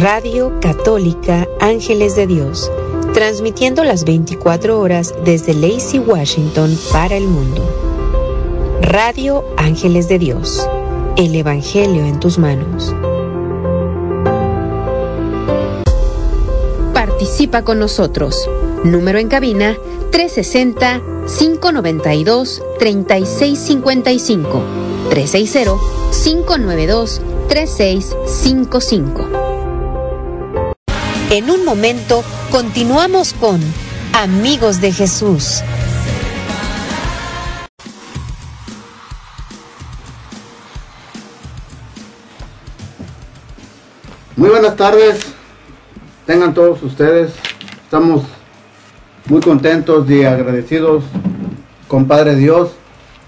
Radio Católica Ángeles de Dios, transmitiendo las 24 horas desde Lacey, Washington para el mundo. Radio Ángeles de Dios, el Evangelio en tus manos. Participa con nosotros. Número en cabina 360-592-3655. 360-592-3655. En un momento continuamos con Amigos de Jesús. Muy buenas tardes, tengan todos ustedes. Estamos muy contentos y agradecidos con Padre Dios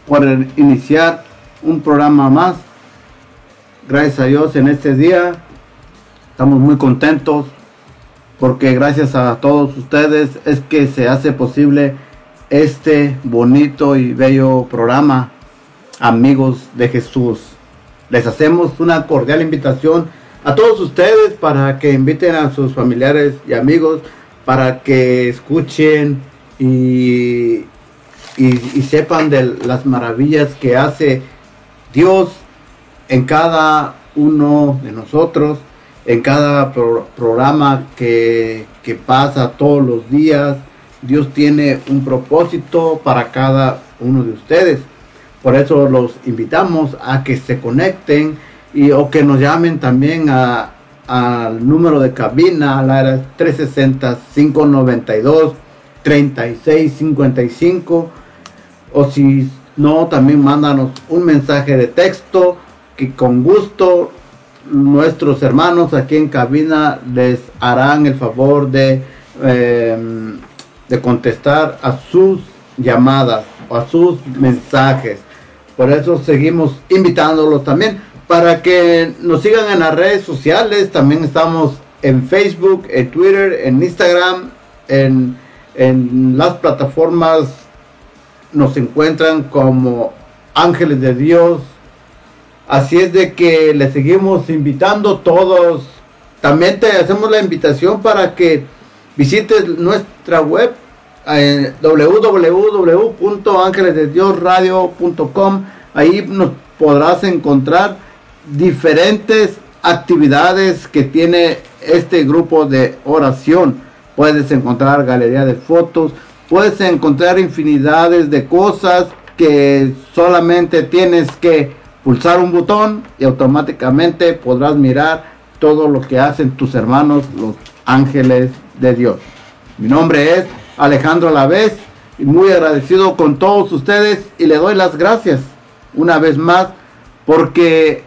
por iniciar un programa más. Gracias a Dios en este día. Estamos muy contentos porque gracias a todos ustedes es que se hace posible este bonito y bello programa, amigos de Jesús. Les hacemos una cordial invitación a todos ustedes para que inviten a sus familiares y amigos para que escuchen y, y, sepan de las maravillas que hace Dios en cada uno de nosotros en cada programa que, pasa todos los días. Dios tiene un propósito para cada uno de ustedes. Por eso los invitamos a que se conecten y o que nos llamen también al número de cabina, a la 360-592-3655. O si no, también mándanos un mensaje de texto que con gusto nuestros hermanos aquí en cabina les harán el favor de, em, de contestar a sus llamadas o a sus mensajes. Por eso seguimos invitándolos también para que nos sigan en las redes sociales. También estamos en Facebook, en Twitter, en Instagram, en, en las plataformas nos encuentran como Ángeles de Dios Así es de que le seguimos invitando todos. También te hacemos la invitación para que visites nuestra web eh, www.angelesdediosradio.com. Ahí nos podrás encontrar diferentes actividades que tiene este grupo de oración. Puedes encontrar galería de fotos, puedes encontrar infinidades de cosas que solamente tienes que pulsar un botón y automáticamente podrás mirar todo lo que hacen tus hermanos, los ángeles de Dios. Mi nombre es Alejandro Alavés y muy agradecido con todos ustedes y le doy las gracias una vez más porque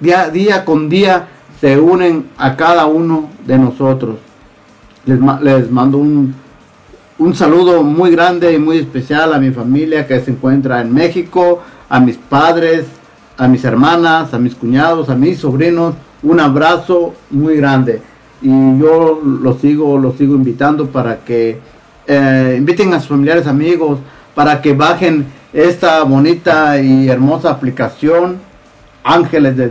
día, día con día se unen a cada uno de nosotros. Les, les mando un, un saludo muy grande y muy especial a mi familia que se encuentra en México, a mis padres, a mis hermanas, a mis cuñados, a mis sobrinos, un abrazo muy grande. Y yo los sigo, los sigo invitando para que eh, inviten a sus familiares, amigos, para que bajen esta bonita y hermosa aplicación ángeles de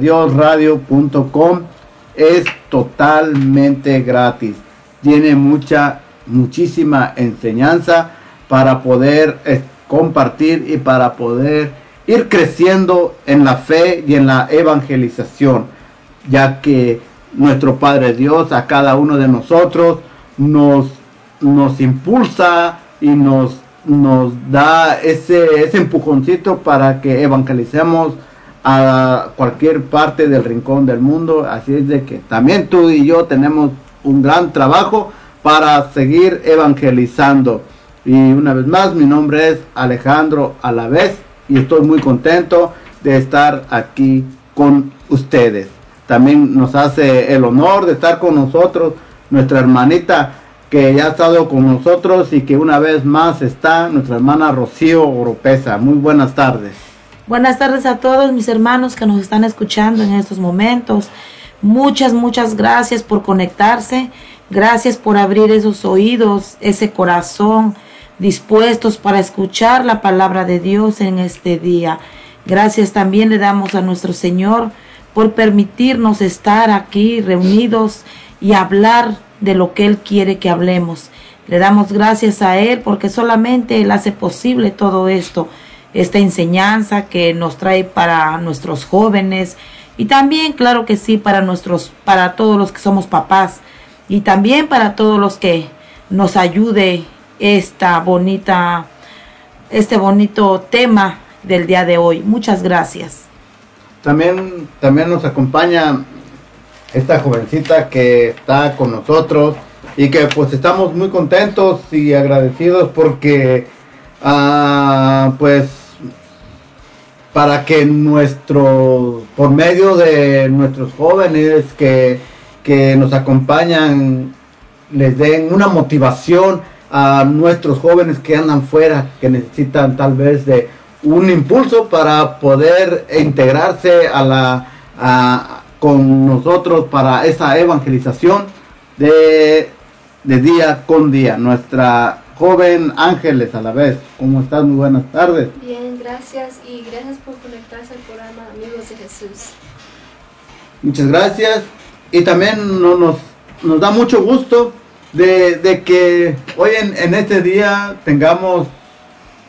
es totalmente gratis. Tiene mucha, muchísima enseñanza para poder eh, compartir y para poder ir creciendo en la fe y en la evangelización, ya que nuestro Padre Dios a cada uno de nosotros nos, nos impulsa y nos, nos da ese, ese empujoncito para que evangelicemos a cualquier parte del rincón del mundo. Así es de que también tú y yo tenemos un gran trabajo para seguir evangelizando. Y una vez más, mi nombre es Alejandro Alavés y estoy muy contento de estar aquí con ustedes. También nos hace el honor de estar con nosotros nuestra hermanita que ya ha estado con nosotros y que una vez más está nuestra hermana Rocío Oropesa. Muy buenas tardes. Buenas tardes a todos mis hermanos que nos están escuchando en estos momentos. Muchas, muchas gracias por conectarse. Gracias por abrir esos oídos, ese corazón dispuestos para escuchar la palabra de Dios en este día. Gracias también le damos a nuestro Señor por permitirnos estar aquí reunidos y hablar de lo que Él quiere que hablemos. Le damos gracias a Él porque solamente Él hace posible todo esto, esta enseñanza que nos trae para nuestros jóvenes y también, claro que sí, para nuestros, para todos los que somos papás y también para todos los que nos ayude esta bonita, este bonito tema del día de hoy. Muchas gracias. También, también nos acompaña esta jovencita que está con nosotros y que pues estamos muy contentos y agradecidos porque ah, pues para que nuestro por medio de nuestros jóvenes que, que nos acompañan les den una motivación a nuestros jóvenes que andan fuera que necesitan tal vez de un impulso para poder integrarse a la con nosotros para esa evangelización de, de día con día. Nuestra joven Ángeles a la vez. ¿Cómo estás? Muy buenas tardes. Bien, gracias y gracias por conectarse al programa Amigos de Jesús. Muchas gracias y también nos, nos da mucho gusto de, que hoy en, en, este día tengamos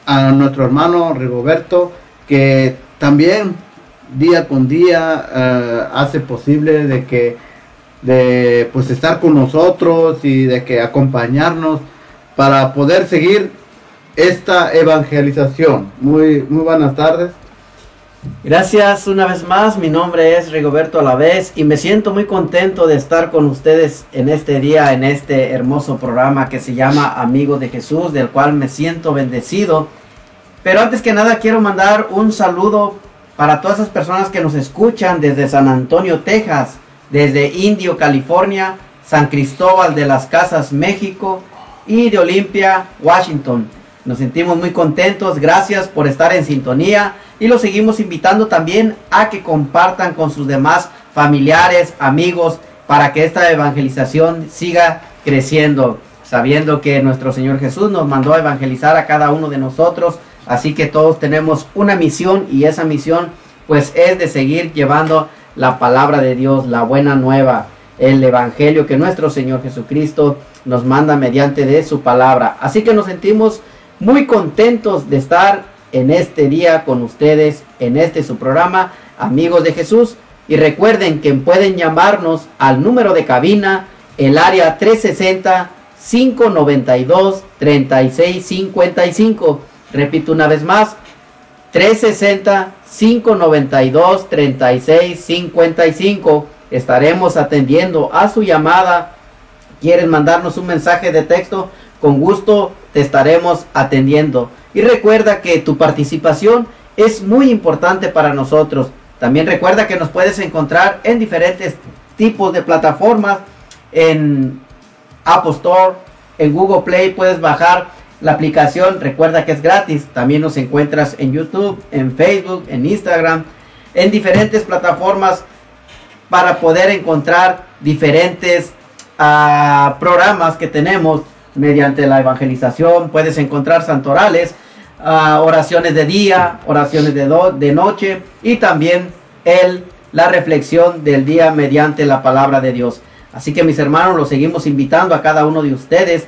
a nuestro hermano Rigoberto que también día con día eh, hace posible de que de pues estar con nosotros y de que acompañarnos para poder seguir esta evangelización. Muy muy buenas tardes. Gracias una vez más, mi nombre es Rigoberto Alavés y me siento muy contento de estar con ustedes en este día, en este hermoso programa que se llama Amigos de Jesús, del cual me siento bendecido. Pero antes que nada quiero mandar un saludo para todas esas personas que nos escuchan desde San Antonio, Texas, desde Indio, California, San Cristóbal de las Casas, México y de Olimpia, Washington. Nos sentimos muy contentos, gracias por estar en sintonía y los seguimos invitando también a que compartan con sus demás familiares, amigos, para que esta evangelización siga creciendo, sabiendo que nuestro Señor Jesús nos mandó a evangelizar a cada uno de nosotros Así que todos tenemos una misión y esa misión pues es de seguir llevando la palabra de Dios, la buena nueva, el evangelio que nuestro Señor Jesucristo nos manda mediante de su palabra. Así que nos sentimos muy contentos de estar en este día con ustedes, en este su programa, amigos de Jesús. Y recuerden que pueden llamarnos al número de cabina, el área 360 592 3655 Repito una vez más, 360-592-3655. Estaremos atendiendo a su llamada. ¿Quieren mandarnos un mensaje de texto? Con gusto estaremos atendiendo. Y recuerda que tu participación es muy importante para nosotros. También recuerda que nos puedes encontrar en diferentes tipos de plataformas. En Apple Store, en Google Play puedes bajar la aplicación recuerda que es gratis. También nos encuentras en YouTube, en Facebook, en Instagram, en diferentes plataformas para poder encontrar diferentes uh, programas que tenemos mediante la evangelización. Puedes encontrar santorales, uh, oraciones de día, oraciones de, de noche y también el, la reflexión del día mediante la palabra de Dios. Así que mis hermanos, los seguimos invitando a cada uno de ustedes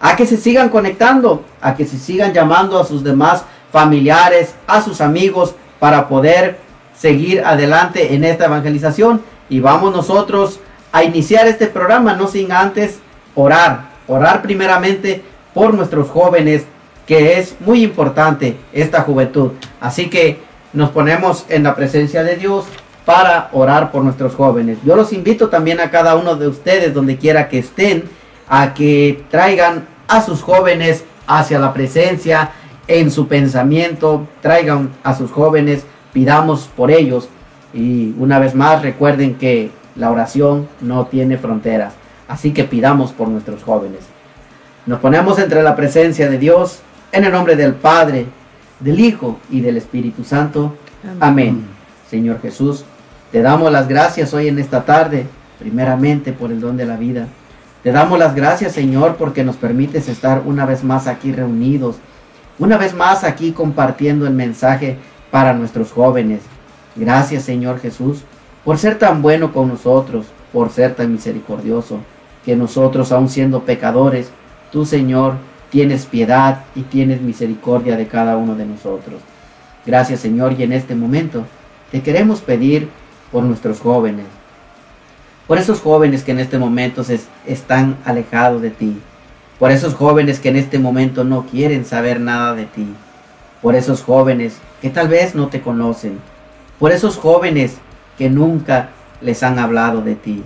a que se sigan conectando, a que se sigan llamando a sus demás familiares, a sus amigos, para poder seguir adelante en esta evangelización. Y vamos nosotros a iniciar este programa, no sin antes orar, orar primeramente por nuestros jóvenes, que es muy importante esta juventud. Así que nos ponemos en la presencia de Dios para orar por nuestros jóvenes. Yo los invito también a cada uno de ustedes, donde quiera que estén, a que traigan a sus jóvenes hacia la presencia en su pensamiento, traigan a sus jóvenes, pidamos por ellos y una vez más recuerden que la oración no tiene fronteras, así que pidamos por nuestros jóvenes. Nos ponemos entre la presencia de Dios en el nombre del Padre, del Hijo y del Espíritu Santo. Amén. Amén. Señor Jesús, te damos las gracias hoy en esta tarde, primeramente por el don de la vida te damos las gracias, Señor, porque nos permites estar una vez más aquí reunidos, una vez más aquí compartiendo el mensaje para nuestros jóvenes. Gracias, Señor Jesús, por ser tan bueno con nosotros, por ser tan misericordioso, que nosotros, aun siendo pecadores, tú, Señor, tienes piedad y tienes misericordia de cada uno de nosotros. Gracias, Señor, y en este momento te queremos pedir por nuestros jóvenes, por esos jóvenes que en este momento se están alejados de ti, por esos jóvenes que en este momento no quieren saber nada de ti, por esos jóvenes que tal vez no te conocen, por esos jóvenes que nunca les han hablado de ti.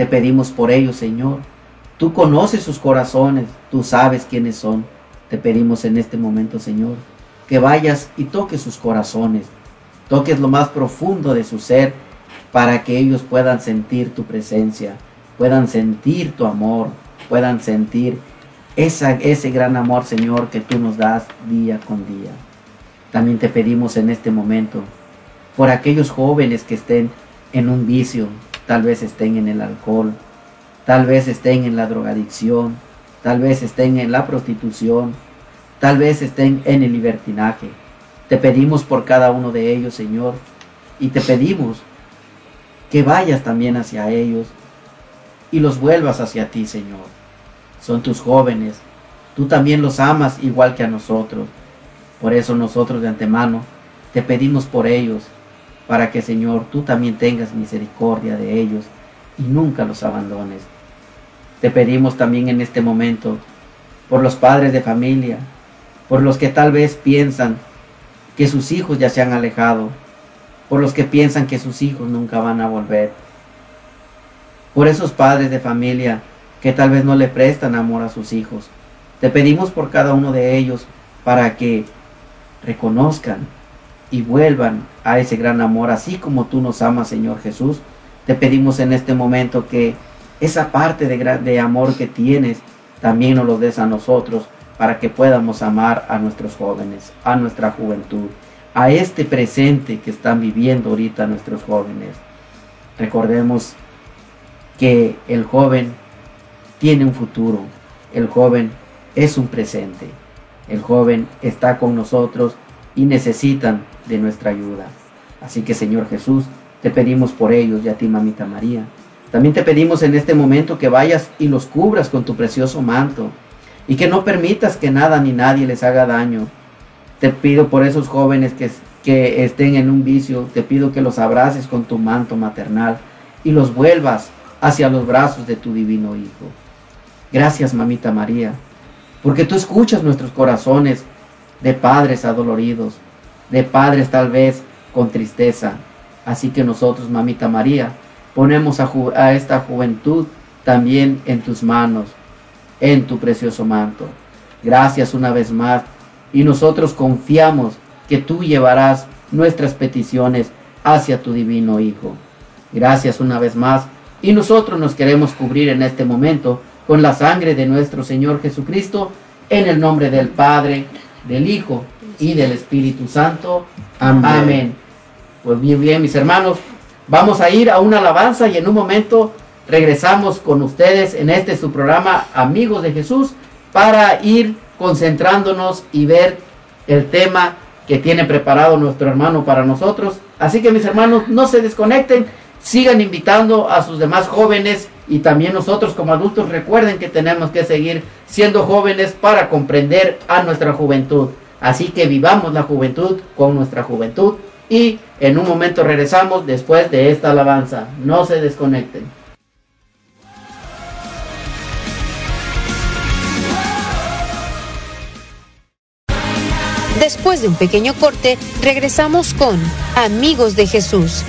Te pedimos por ellos, Señor. Tú conoces sus corazones, tú sabes quiénes son. Te pedimos en este momento, Señor, que vayas y toques sus corazones, toques lo más profundo de su ser, para que ellos puedan sentir tu presencia, puedan sentir tu amor, puedan sentir ese gran amor, Señor, que tú nos das día con día. También te pedimos en este momento por aquellos jóvenes que estén en un vicio, tal vez estén en el alcohol, tal vez estén en la drogadicción, tal vez estén en la prostitución, tal vez estén en el libertinaje. Te pedimos por cada uno de ellos, Señor, y te pedimos que vayas también hacia ellos y los vuelvas hacia ti, Señor. Son tus jóvenes, tú también los amas igual que a nosotros. Por eso nosotros de antemano te pedimos por ellos, para que Señor tú también tengas misericordia de ellos y nunca los abandones. Te pedimos también en este momento por los padres de familia, por los que tal vez piensan que sus hijos ya se han alejado, por los que piensan que sus hijos nunca van a volver, por esos padres de familia que tal vez no le prestan amor a sus hijos. Te pedimos por cada uno de ellos para que reconozcan y vuelvan a ese gran amor, así como tú nos amas, Señor Jesús. Te pedimos en este momento que esa parte de, de amor que tienes también nos lo des a nosotros para que podamos amar a nuestros jóvenes, a nuestra juventud, a este presente que están viviendo ahorita nuestros jóvenes. Recordemos que el joven tiene un futuro, el joven es un presente. El joven está con nosotros y necesitan de nuestra ayuda. Así que Señor Jesús, te pedimos por ellos y a ti, mamita María. También te pedimos en este momento que vayas y los cubras con tu precioso manto y que no permitas que nada ni nadie les haga daño. Te pido por esos jóvenes que, que estén en un vicio, te pido que los abraces con tu manto maternal y los vuelvas hacia los brazos de tu divino Hijo. Gracias, mamita María porque tú escuchas nuestros corazones de padres adoloridos, de padres tal vez con tristeza. Así que nosotros, mamita María, ponemos a, esta juventud también en tus manos, en tu precioso manto. Gracias una vez más y nosotros confiamos que tú llevarás nuestras peticiones hacia tu divino Hijo. Gracias una vez más y nosotros nos queremos cubrir en este momento con la sangre de nuestro Señor Jesucristo, en el nombre del Padre, del Hijo y del Espíritu Santo. Amén. Pues bien, bien, mis hermanos, vamos a ir a una alabanza y en un momento regresamos con ustedes en este su programa Amigos de Jesús para ir concentrándonos y ver el tema que tiene preparado nuestro hermano para nosotros. Así que mis hermanos, no se desconecten, sigan invitando a sus demás jóvenes y también nosotros como adultos recuerden que tenemos que seguir siendo jóvenes para comprender a nuestra juventud. Así que vivamos la juventud con nuestra juventud y en un momento regresamos después de esta alabanza. No se desconecten. Después de un pequeño corte, regresamos con Amigos de Jesús.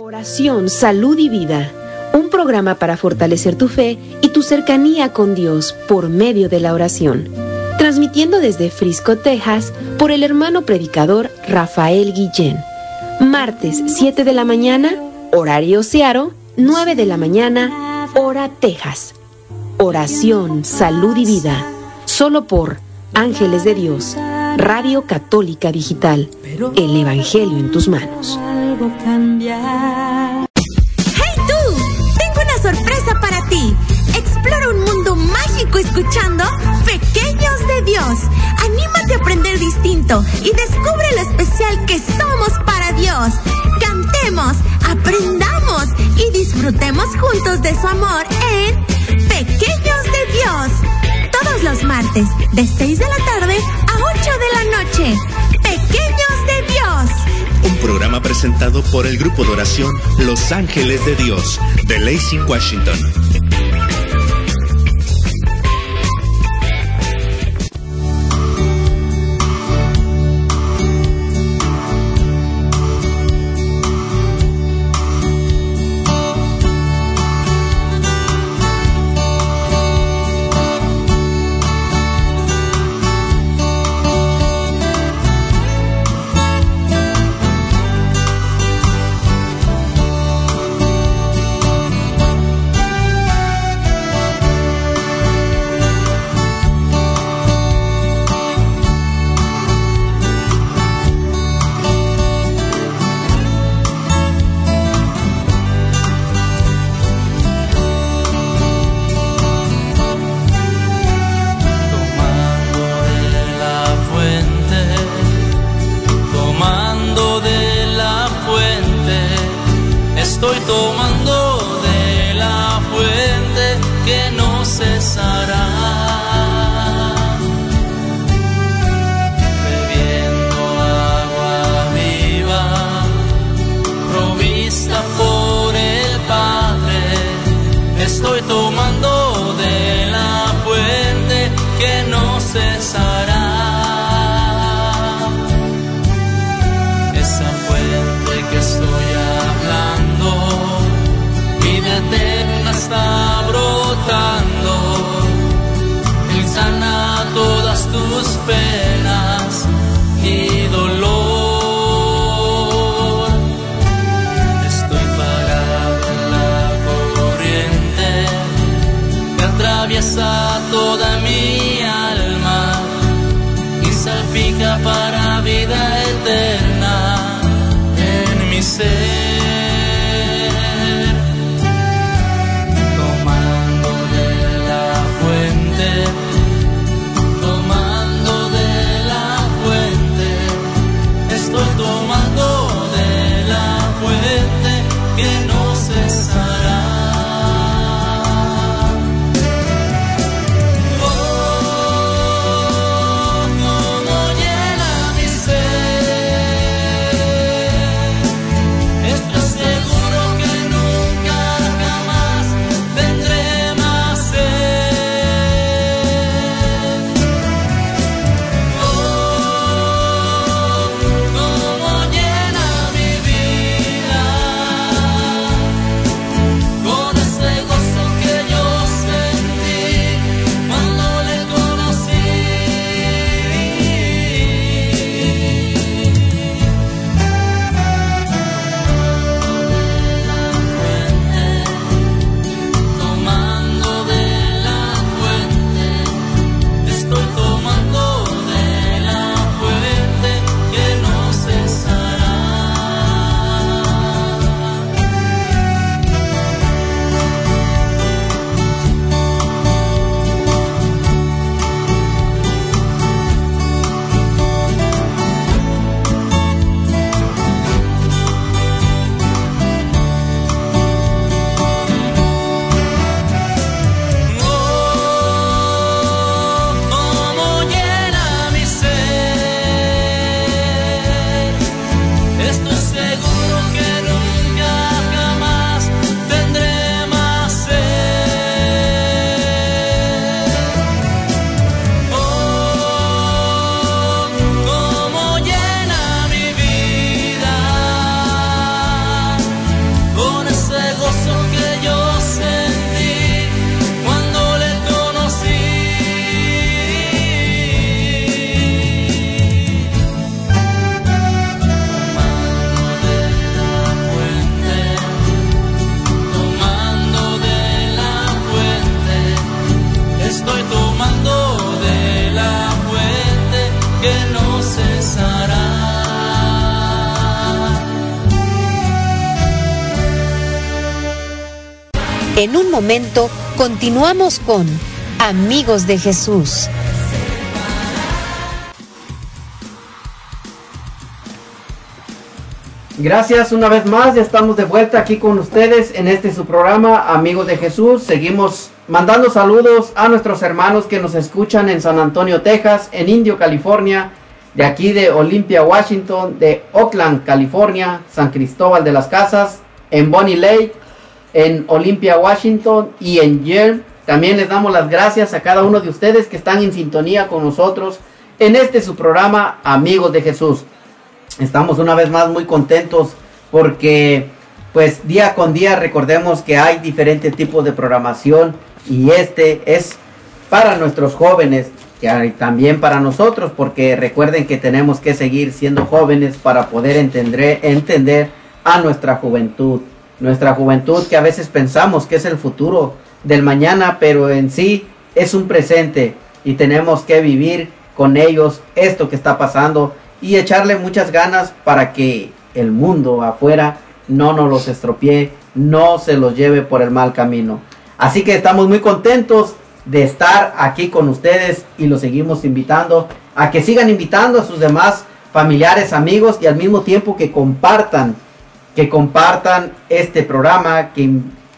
Oración, salud y vida. Un programa para fortalecer tu fe y tu cercanía con Dios por medio de la oración. Transmitiendo desde Frisco, Texas, por el hermano predicador Rafael Guillén. Martes 7 de la mañana, horario Searo, 9 de la mañana, hora Texas. Oración, salud y vida. Solo por Ángeles de Dios, Radio Católica Digital. El Evangelio en tus manos. ¡Hey tú! Tengo una sorpresa para ti explora un mundo mágico escuchando Pequeños de Dios. Anímate a aprender distinto y descubre lo especial que somos para Dios. Cantemos, aprendamos y disfrutemos juntos de su amor en Pequeños de Dios. Todos los martes, de 6 de la tarde a 8 de la noche. Pequeños de Dios un programa presentado por el grupo de oración Los Ángeles de Dios de Lacey Washington. En un momento continuamos con Amigos de Jesús. Gracias una vez más, ya estamos de vuelta aquí con ustedes en este su programa, Amigos de Jesús. Seguimos mandando saludos a nuestros hermanos que nos escuchan en San Antonio, Texas, en Indio, California, de aquí de Olympia, Washington, de Oakland, California, San Cristóbal de las Casas, en Bonnie Lake, en Olympia, Washington y en Yale. También les damos las gracias a cada uno de ustedes que están en sintonía con nosotros en este su programa, Amigos de Jesús. Estamos una vez más muy contentos porque pues día con día recordemos que hay diferentes tipos de programación y este es para nuestros jóvenes y también para nosotros porque recuerden que tenemos que seguir siendo jóvenes para poder entender, entender a nuestra juventud. Nuestra juventud que a veces pensamos que es el futuro del mañana, pero en sí es un presente y tenemos que vivir con ellos esto que está pasando y echarle muchas ganas para que el mundo afuera no nos los estropee, no se los lleve por el mal camino. Así que estamos muy contentos de estar aquí con ustedes y los seguimos invitando a que sigan invitando a sus demás familiares, amigos y al mismo tiempo que compartan, que compartan este programa, que,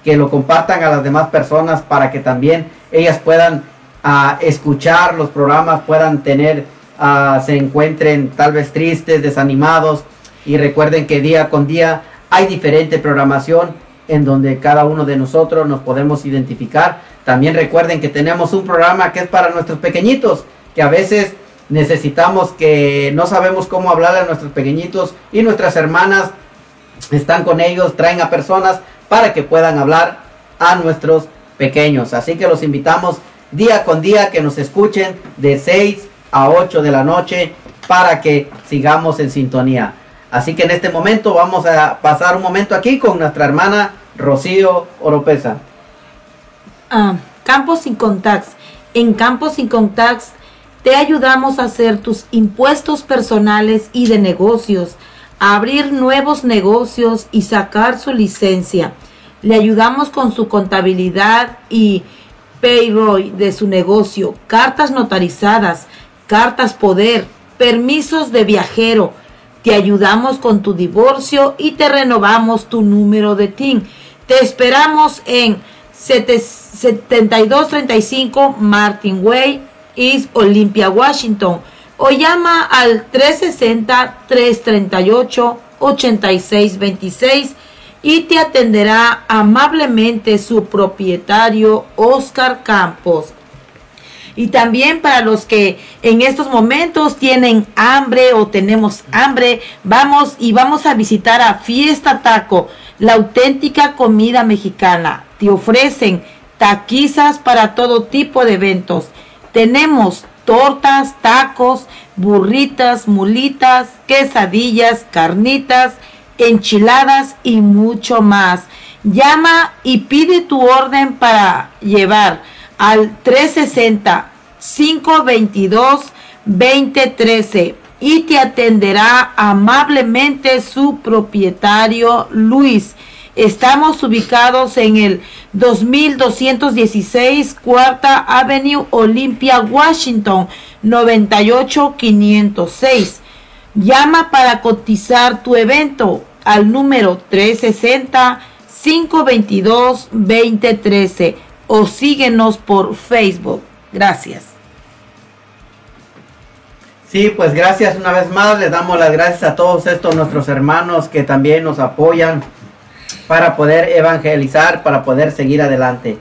que lo compartan a las demás personas para que también ellas puedan ah, escuchar los programas, puedan tener ah, se encuentren tal vez tristes, desanimados y recuerden que día con día hay diferente programación en donde cada uno de nosotros nos podemos identificar. También recuerden que tenemos un programa que es para nuestros pequeñitos, que a veces necesitamos que no sabemos cómo hablarle a nuestros pequeñitos y nuestras hermanas están con ellos, traen a personas para que puedan hablar a nuestros pequeños. Así que los invitamos día con día que nos escuchen de 6 a 8 de la noche para que sigamos en sintonía. Así que en este momento vamos a pasar un momento aquí con nuestra hermana Rocío Oropesa. Ah, Campos sin Contacts. En Campos sin Contacts te ayudamos a hacer tus impuestos personales y de negocios, abrir nuevos negocios y sacar su licencia. Le ayudamos con su contabilidad y payroll de su negocio, cartas notarizadas, cartas poder, permisos de viajero. Te ayudamos con tu divorcio y te renovamos tu número de TIN. Te esperamos en 7235 Martin Way, East Olympia, Washington. O llama al 360-338-8626 y te atenderá amablemente su propietario Oscar Campos. Y también para los que en estos momentos tienen hambre o tenemos hambre, vamos y vamos a visitar a Fiesta Taco, la auténtica comida mexicana. Te ofrecen taquizas para todo tipo de eventos. Tenemos tortas, tacos, burritas, mulitas, quesadillas, carnitas, enchiladas y mucho más. Llama y pide tu orden para llevar al 360 522 2013 y te atenderá amablemente su propietario Luis. Estamos ubicados en el 2216 Cuarta Avenue Olympia, Washington 98506. Llama para cotizar tu evento al número 360 522 2013 o síguenos por Facebook. Gracias. Sí, pues gracias una vez más. Les damos las gracias a todos estos nuestros hermanos que también nos apoyan para poder evangelizar, para poder seguir adelante.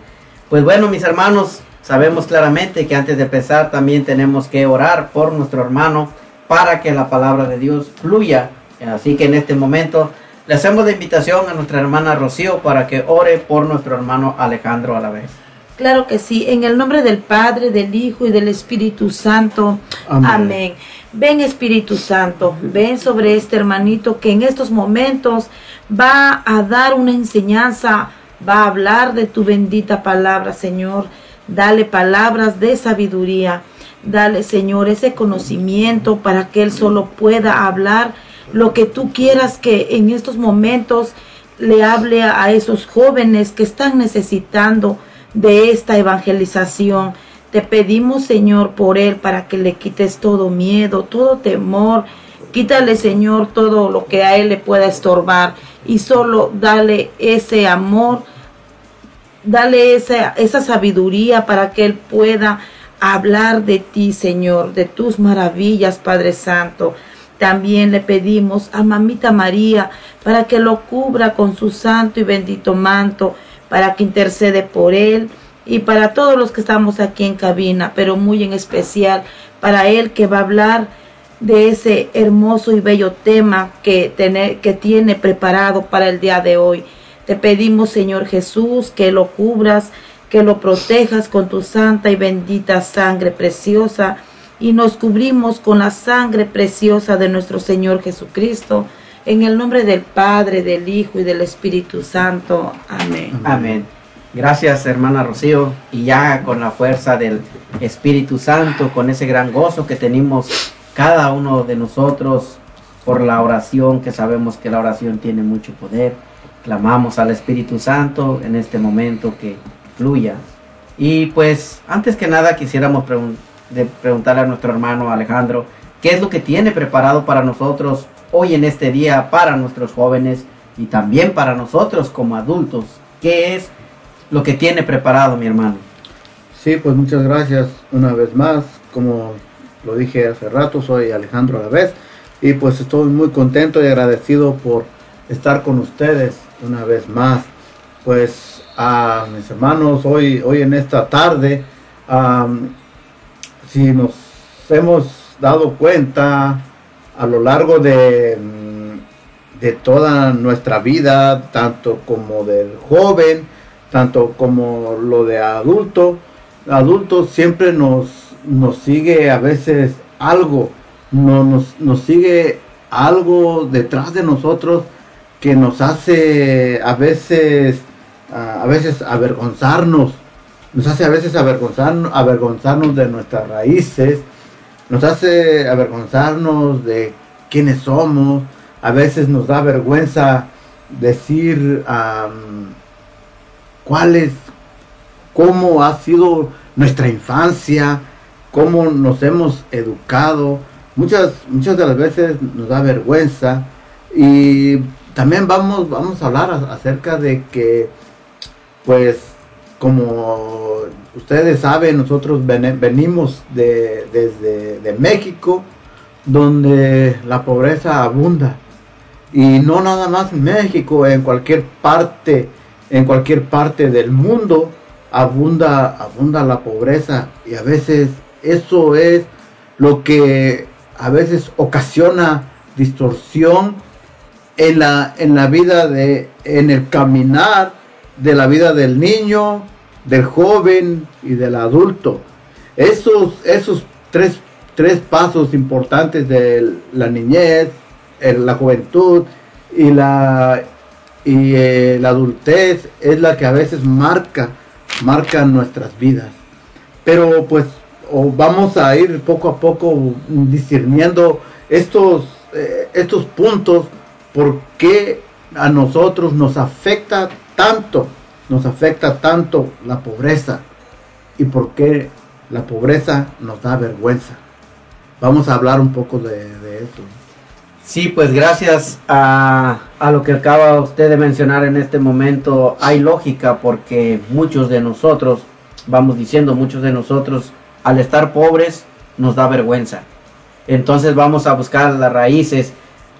Pues bueno, mis hermanos, sabemos claramente que antes de empezar también tenemos que orar por nuestro hermano para que la palabra de Dios fluya. Así que en este momento le hacemos la invitación a nuestra hermana Rocío para que ore por nuestro hermano Alejandro a la vez. Claro que sí, en el nombre del Padre, del Hijo y del Espíritu Santo. Amén. Amén. Ven Espíritu Santo, ven sobre este hermanito que en estos momentos va a dar una enseñanza, va a hablar de tu bendita palabra, Señor. Dale palabras de sabiduría. Dale, Señor, ese conocimiento para que Él solo pueda hablar lo que tú quieras que en estos momentos le hable a esos jóvenes que están necesitando de esta evangelización. Te pedimos, Señor, por Él, para que le quites todo miedo, todo temor, Quítale, Señor, todo lo que a él le pueda estorbar y solo dale ese amor, dale esa, esa sabiduría para que él pueda hablar de ti, Señor, de tus maravillas, Padre Santo. También le pedimos a Mamita María para que lo cubra con su santo y bendito manto, para que intercede por él y para todos los que estamos aquí en cabina, pero muy en especial para él que va a hablar de ese hermoso y bello tema que, tener, que tiene preparado para el día de hoy. Te pedimos, Señor Jesús, que lo cubras, que lo protejas con tu santa y bendita sangre preciosa y nos cubrimos con la sangre preciosa de nuestro Señor Jesucristo. En el nombre del Padre, del Hijo y del Espíritu Santo. Amén. Amén. Gracias, hermana Rocío. Y ya con la fuerza del Espíritu Santo, con ese gran gozo que tenemos cada uno de nosotros por la oración, que sabemos que la oración tiene mucho poder. Clamamos al Espíritu Santo en este momento que fluya. Y pues, antes que nada, quisiéramos preguntarle a nuestro hermano Alejandro, ¿qué es lo que tiene preparado para nosotros hoy en este día, para nuestros jóvenes y también para nosotros como adultos? ¿Qué es lo que tiene preparado, mi hermano? Sí, pues muchas gracias una vez más. Como lo dije hace rato, soy Alejandro Alavés y pues estoy muy contento y agradecido por estar con ustedes una vez más. Pues a mis hermanos, hoy, hoy en esta tarde, si nos hemos dado cuenta a lo largo de, mm, de toda nuestra vida, tanto como del joven, tanto como lo de adulto, adultos siempre nos, nos sigue a veces algo, no, nos, nos sigue algo detrás de nosotros que nos hace a veces, a veces avergonzarnos, nos hace a veces avergonzarnos, avergonzarnos de nuestras raíces, nos hace avergonzarnos de quiénes somos, a veces nos da vergüenza decir am, cuál es, cómo ha sido nuestra infancia, cómo nos hemos educado. Muchas, muchas de las veces nos da vergüenza y también vamos, vamos a hablar acerca de que, pues, como ustedes saben, nosotros venimos de, desde de México, donde la pobreza abunda. Y no nada más en México, en cualquier parte, en cualquier parte del mundo abunda, abunda la pobreza. Y a veces eso es lo que a veces ocasiona distorsión en la, en la vida de, en el caminar de la vida del niño, del joven y del adulto. Esos, esos tres, tres pasos importantes de la niñez, la juventud y la, y eh, la adultez es la que a veces marca, marca nuestras vidas. Pero pues vamos a ir poco a poco discerniendo estos, eh, estos puntos, por qué a nosotros nos afecta tanto, nos afecta tanto la pobreza y por qué la pobreza nos da vergüenza. Vamos a hablar un poco de, de eso. Sí, pues gracias a, a lo que acaba usted de mencionar en este momento, hay lógica porque muchos de nosotros, vamos diciendo, muchos de nosotros, al estar pobres, nos da vergüenza. Entonces vamos a buscar las raíces,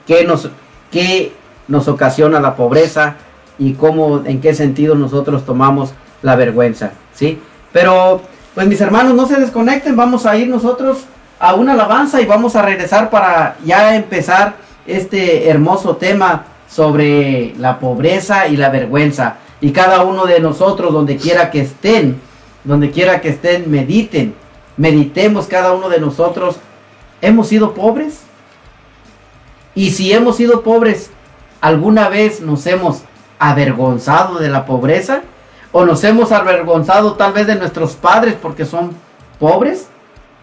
qué nos, qué nos ocasiona la pobreza y cómo, en qué sentido nosotros tomamos la vergüenza, ¿sí? Pero, pues mis hermanos, no se desconecten, vamos a ir nosotros a una alabanza y vamos a regresar para ya empezar este hermoso tema sobre la pobreza y la vergüenza. Y cada uno de nosotros, donde quiera que estén, donde quiera que estén, mediten, meditemos cada uno de nosotros, ¿hemos sido pobres? Y si hemos sido pobres, ¿alguna vez nos hemos avergonzado de la pobreza? ¿O nos hemos avergonzado tal vez de nuestros padres porque son pobres?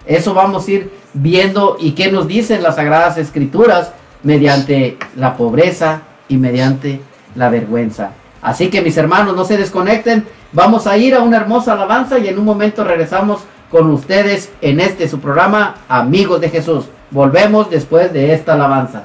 Eso vamos a ir viendo y qué nos dicen las sagradas escrituras mediante la pobreza y mediante la vergüenza. Así que mis hermanos, no se desconecten. Vamos a ir a una hermosa alabanza y en un momento regresamos con ustedes en este su programa Amigos de Jesús. Volvemos después de esta alabanza.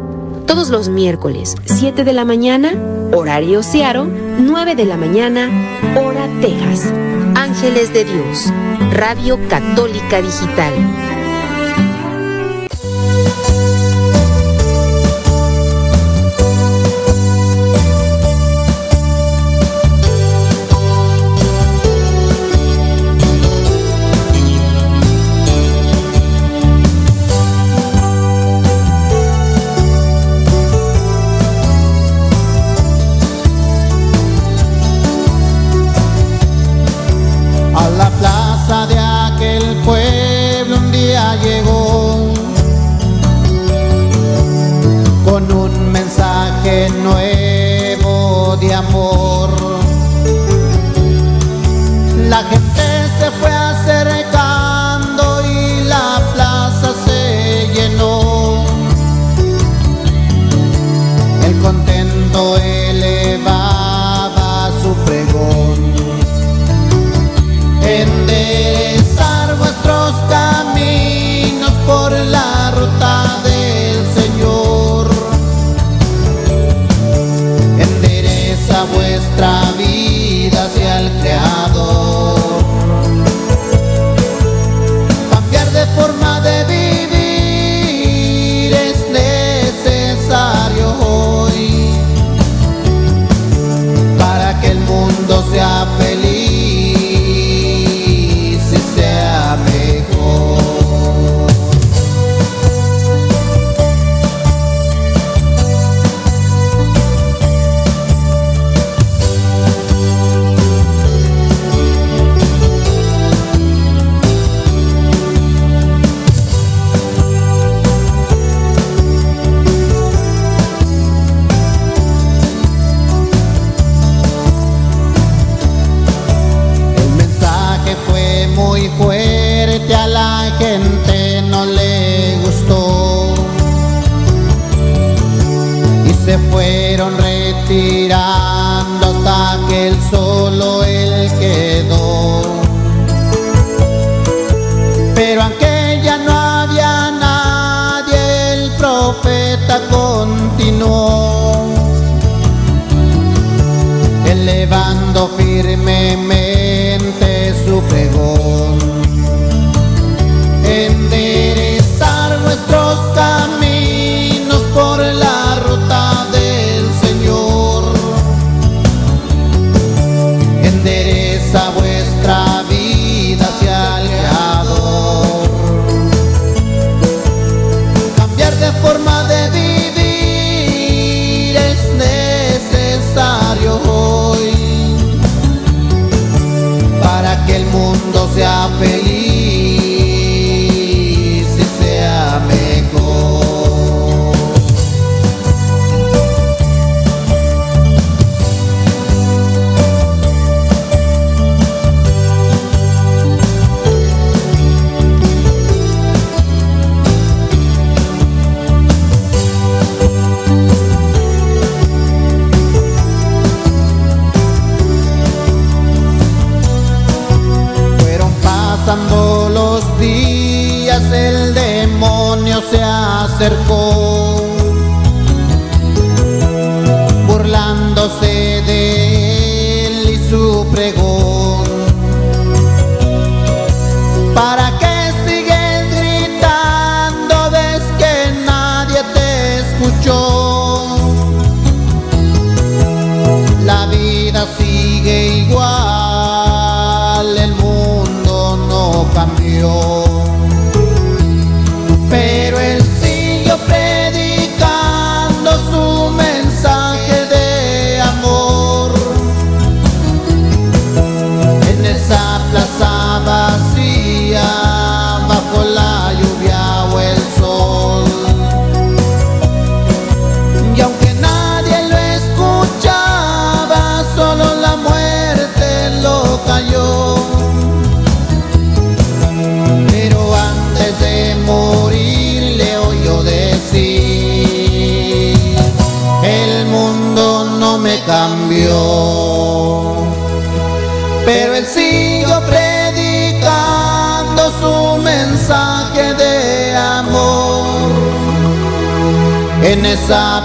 todos los miércoles, 7 de la mañana, horario Seattle, 9 de la mañana, hora Texas. Ángeles de Dios, Radio Católica Digital.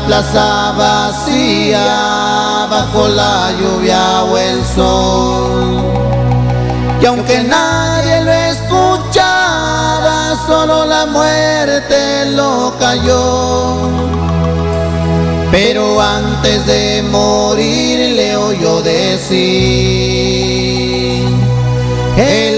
Plaza vacía, bajo la lluvia o el sol. Y aunque nadie lo escuchaba, solo la muerte lo cayó. Pero antes de morir le oyó decir, el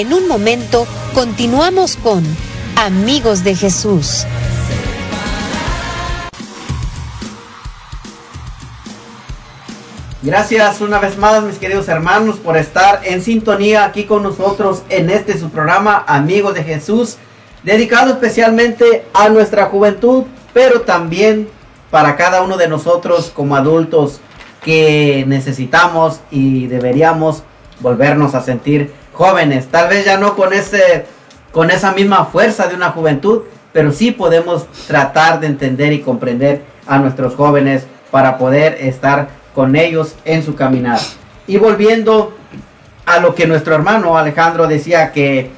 En un momento continuamos con Amigos de Jesús. Gracias una vez más, mis queridos hermanos, por estar en sintonía aquí con nosotros en este su programa Amigos de Jesús, dedicado especialmente a nuestra juventud, pero también para cada uno de nosotros como adultos que necesitamos y deberíamos volvernos a sentir jóvenes. Tal vez ya no con ese con esa misma fuerza de una juventud, pero sí podemos tratar de entender y comprender a nuestros jóvenes para poder estar con ellos en su caminar. Y volviendo a lo que nuestro hermano Alejandro decía que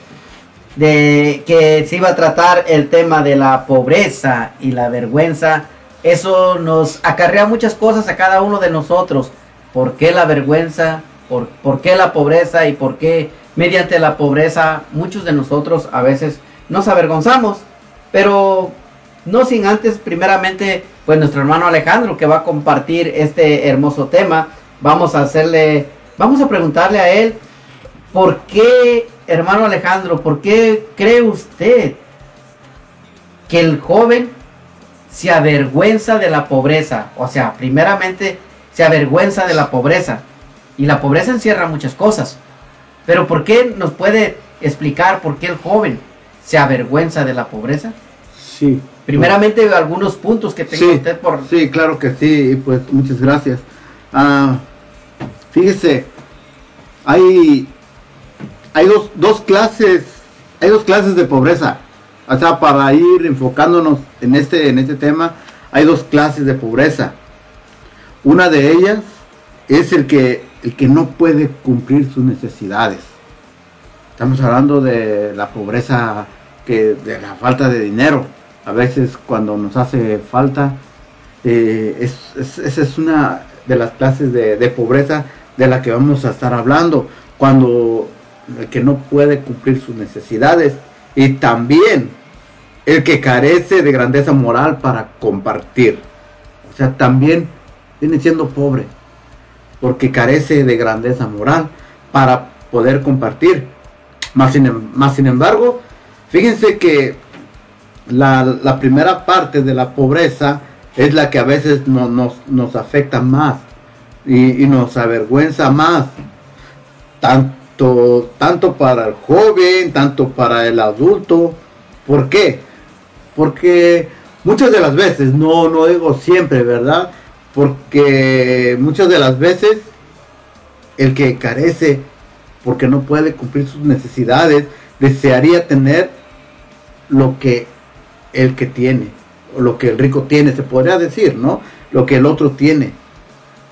de que se iba a tratar el tema de la pobreza y la vergüenza, eso nos acarrea muchas cosas a cada uno de nosotros. ¿Por qué la vergüenza? ¿Por, por qué la pobreza? ¿Y por qué mediante la pobreza muchos de nosotros a veces nos avergonzamos? Pero no sin antes, primeramente, pues nuestro hermano Alejandro que va a compartir este hermoso tema. Vamos a hacerle, vamos a preguntarle a él, ¿por qué, hermano Alejandro, por qué cree usted que el joven se avergüenza de la pobreza? O sea, primeramente se avergüenza de la pobreza. Y la pobreza encierra muchas cosas. Pero ¿por qué nos puede explicar por qué el joven se avergüenza de la pobreza? Sí. Primeramente, algunos puntos que tenga Sí, usted por... sí, claro que sí, y pues muchas gracias. Ah, fíjese, hay, hay dos, dos clases, hay dos clases de pobreza. O sea, para ir enfocándonos en este, en este tema, hay dos clases de pobreza. Una de ellas es el que, el que no puede cumplir sus necesidades. Estamos hablando de la pobreza, que, de la falta de dinero. A veces cuando nos hace falta, eh, es- es- esa es una de las clases de, de pobreza de la que vamos a estar hablando. Cuando el que no puede cumplir sus necesidades y también el que carece de grandeza moral para compartir. O sea, también viene siendo pobre porque carece de grandeza moral para poder compartir. Más sin, em- más sin embargo, fíjense que la, primera parte de la pobreza es la que a veces no- nos, nos afecta más y, y nos avergüenza más. Tanto, tanto para el joven, tanto para el adulto. ¿Por qué? Porque muchas de las veces, no, no digo siempre, ¿verdad? Porque muchas de las veces el que carece porque no puede cumplir sus necesidades, desearía tener lo que el que tiene, o lo que el rico tiene, se podría decir, ¿no? Lo que el otro tiene.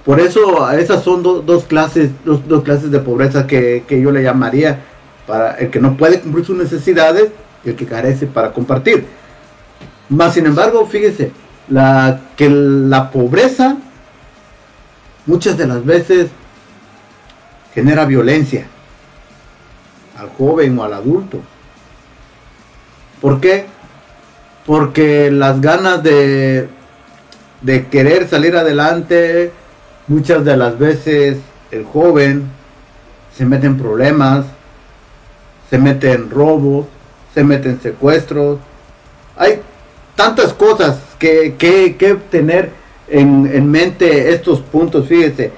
Por eso esas son do- dos clases, dos, dos clases de pobreza que, que yo le llamaría para el que no puede cumplir sus necesidades y el que carece para compartir. Más sin embargo, fíjese, la, que la pobreza muchas de las veces genera violencia al joven o al adulto. ¿Por qué? Porque las ganas de, de querer salir adelante, muchas de las veces el joven se mete en problemas, se mete en robos, se mete en secuestros. Hay tantas cosas que, que, que tener en, en mente estos puntos, fíjese.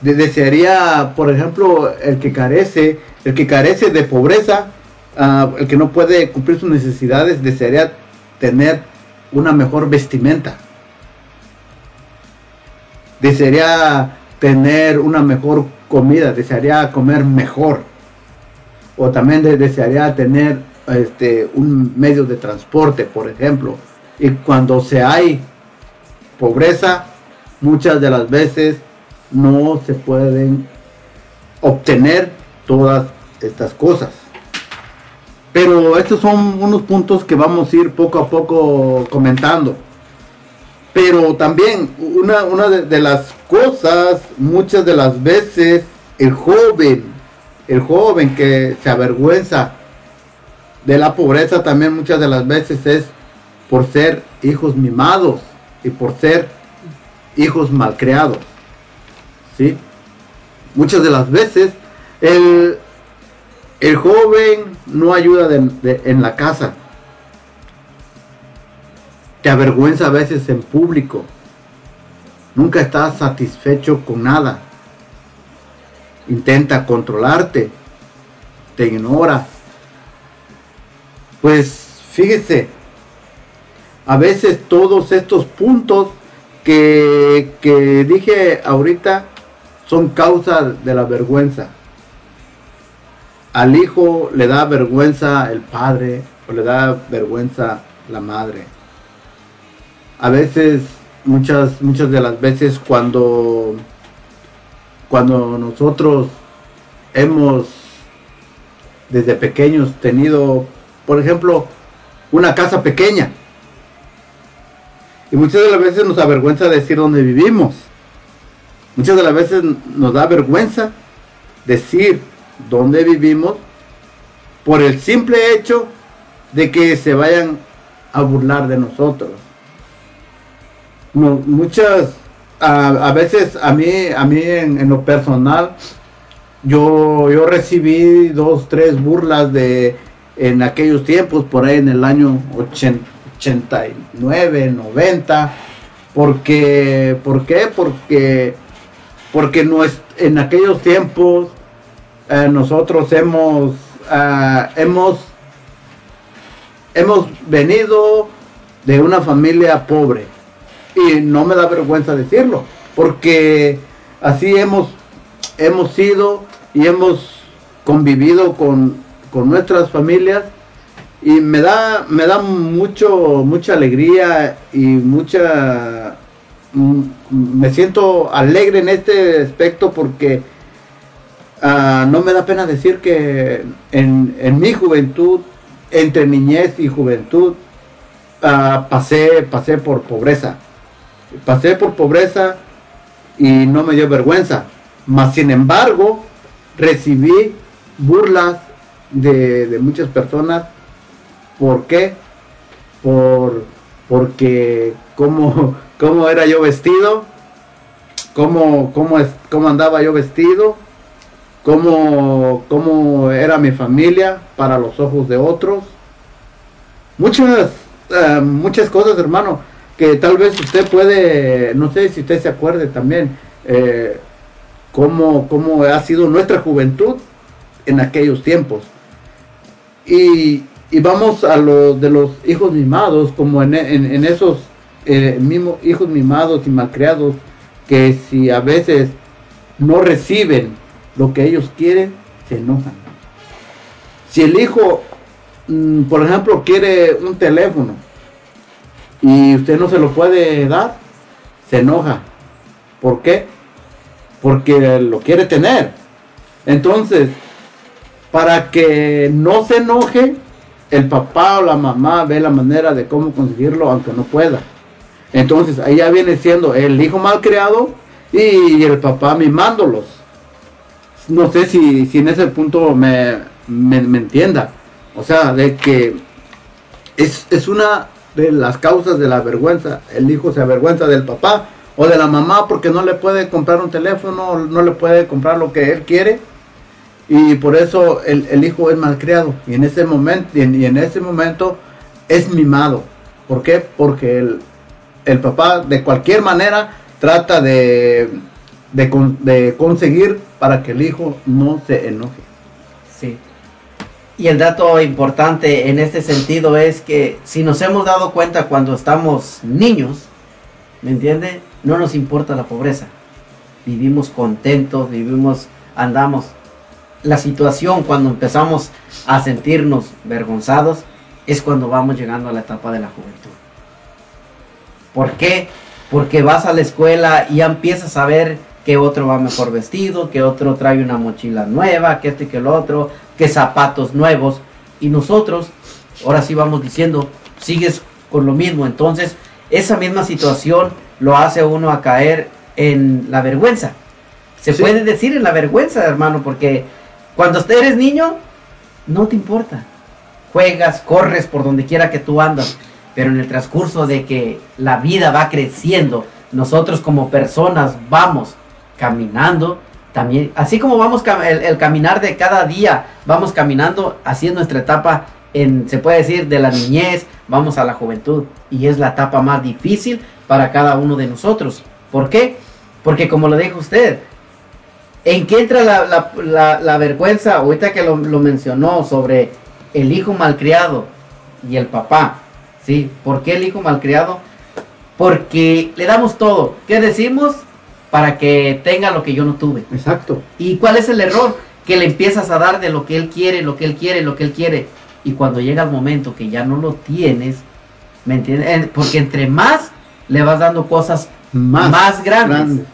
De- desearía, por ejemplo, el que carece, el que carece de pobreza, ah, el que no puede cumplir sus necesidades, desearía tener una mejor vestimenta. Desearía tener una mejor comida, desearía comer mejor. O también de- desearía tener este, un medio de transporte, por ejemplo. Y cuando se hay pobreza, muchas de las veces no se pueden obtener todas estas cosas. Pero estos son unos puntos que vamos a ir poco a poco comentando. Pero también una, una de, de las cosas, muchas de las veces, el joven, el joven que se avergüenza de la pobreza también muchas de las veces es por ser hijos mimados y por ser hijos malcriados. ¿Sí? Muchas de las veces el, el joven no ayuda en la casa. Te avergüenza a veces en público. Nunca estás satisfecho con nada. Intenta controlarte. Te ignora. Pues fíjese, a veces todos estos puntos que, que dije ahorita son causa de la vergüenza. Al hijo le da vergüenza el padre o le da vergüenza la madre. A veces, muchas, muchas de las veces cuando, cuando nosotros hemos desde pequeños tenido, por ejemplo, una casa pequeña. Y muchas de las veces nos avergüenza decir dónde vivimos. Muchas de las veces nos da vergüenza decir dónde vivimos por el simple hecho de que se vayan a burlar de nosotros. No, muchas, a, a veces a mí, a mí en, en lo personal, yo, yo recibí dos, tres burlas de en aquellos tiempos, por ahí en el año 80 89, 90, porque, ¿por? Porque, porque no es, en aquellos tiempos eh, nosotros hemos, ah, hemos, hemos venido de una familia pobre y no me da vergüenza decirlo, porque así hemos, hemos sido y hemos convivido con, con nuestras familias y me da me da mucho mucha alegría y mucha mm, me siento alegre en este aspecto porque ah, no me da pena decir que en, mi juventud entre niñez y juventud ah, pasé pasé por pobreza. Pasé por pobreza y no me dio vergüenza. Mas sin embargo recibí burlas de muchas personas ¿Por qué? Por, porque cómo, cómo era yo vestido, cómo, cómo, cómo andaba yo vestido, cómo, cómo era mi familia para los ojos de otros. Muchas, eh, muchas cosas, hermano, que tal vez usted puede, no sé si usted se acuerde también, eh, cómo, cómo ha sido nuestra juventud en aquellos tiempos. Y, y vamos a lo de los hijos mimados, como en, en- en esos eh, mismos hijos mimados y malcriados, que si a veces no reciben lo que ellos quieren, se enojan. Si el hijo, mm, por ejemplo, quiere un teléfono y usted no se lo puede dar, se enoja. ¿Por qué? Porque lo quiere tener. Entonces, para que no se enoje, el papá o la mamá ve la manera de cómo conseguirlo aunque no pueda. Entonces ahí ya viene siendo el hijo mal criado y el papá mimándolos. No sé si, si en ese punto me, me, me entienda. O sea, de que es, es una de las causas de la vergüenza. El hijo se avergüenza del papá o de la mamá porque no le puede comprar un teléfono, no le puede comprar lo que él quiere y por eso el, el hijo es malcriado y en ese momento y en, y en ese momento es mimado ¿por qué? porque el, el papá de cualquier manera trata de, de, con- de conseguir para que el hijo no se enoje Sí. Y el dato importante en este sentido es que si nos hemos dado cuenta cuando estamos niños, ¿me entiende? No nos importa la pobreza. Vivimos contentos, vivimos, andamos. La situación cuando empezamos a sentirnos vergonzados es cuando vamos llegando a la etapa de la juventud. ¿Por qué? Porque vas a la escuela y ya empiezas a ver que otro va mejor vestido, que otro trae una mochila nueva, que este que el otro, que zapatos nuevos. Y nosotros, ahora sí vamos diciendo, sigues con lo mismo. Entonces, esa misma situación lo hace uno a caer en la vergüenza. Se Sí. puede decir en la vergüenza, hermano, porque cuando usted eres niño, no te importa. Juegas, corres por donde quiera que tú andas. Pero en el transcurso de que la vida va creciendo, nosotros como personas vamos caminando, también, así como vamos el, caminar de cada día, vamos caminando, así es nuestra etapa, en, se puede decir, de la niñez, vamos a la juventud. Y es la etapa más difícil para cada uno de nosotros. ¿Por qué? Porque como lo dijo usted, ¿En qué entra la, la- la- la vergüenza? Ahorita que lo, lo mencionó sobre el hijo malcriado y el papá. ¿Sí? ¿Por qué el hijo malcriado? Porque le damos todo. ¿Qué decimos? Para que tenga lo que yo no tuve. Exacto. ¿Y cuál es el error? Que le empiezas a dar de lo que él quiere, lo que él quiere, lo que él quiere. Y cuando llega el momento que ya no lo tienes, ¿me entiendes? En- Porque entre más le vas dando cosas Más, más, grandes. grandes.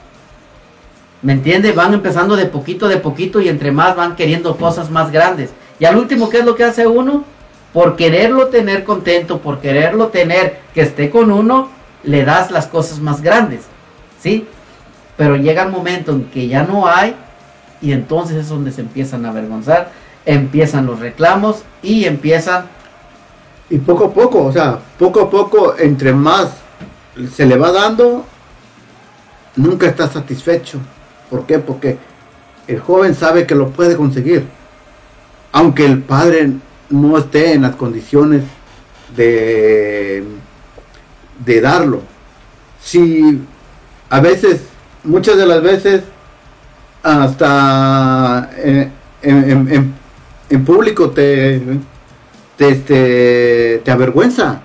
¿Me entiendes? Van empezando de poquito de poquito y entre más van queriendo cosas más grandes. Y al último, ¿qué es lo que hace uno? Por quererlo tener contento, por quererlo tener que esté con uno, le das las cosas más grandes. ¿Sí? Pero llega el momento en que ya no hay y entonces es donde se empiezan a avergonzar, empiezan los reclamos y empiezan Y poco a poco, o sea, poco a poco, entre más se le va dando, nunca está satisfecho. ¿Por qué? Porque el joven sabe que lo puede conseguir. Aunque el padre no esté en las condiciones de, de darlo. Si a veces, muchas de las veces, hasta en, en- público te, te, este, te avergüenza.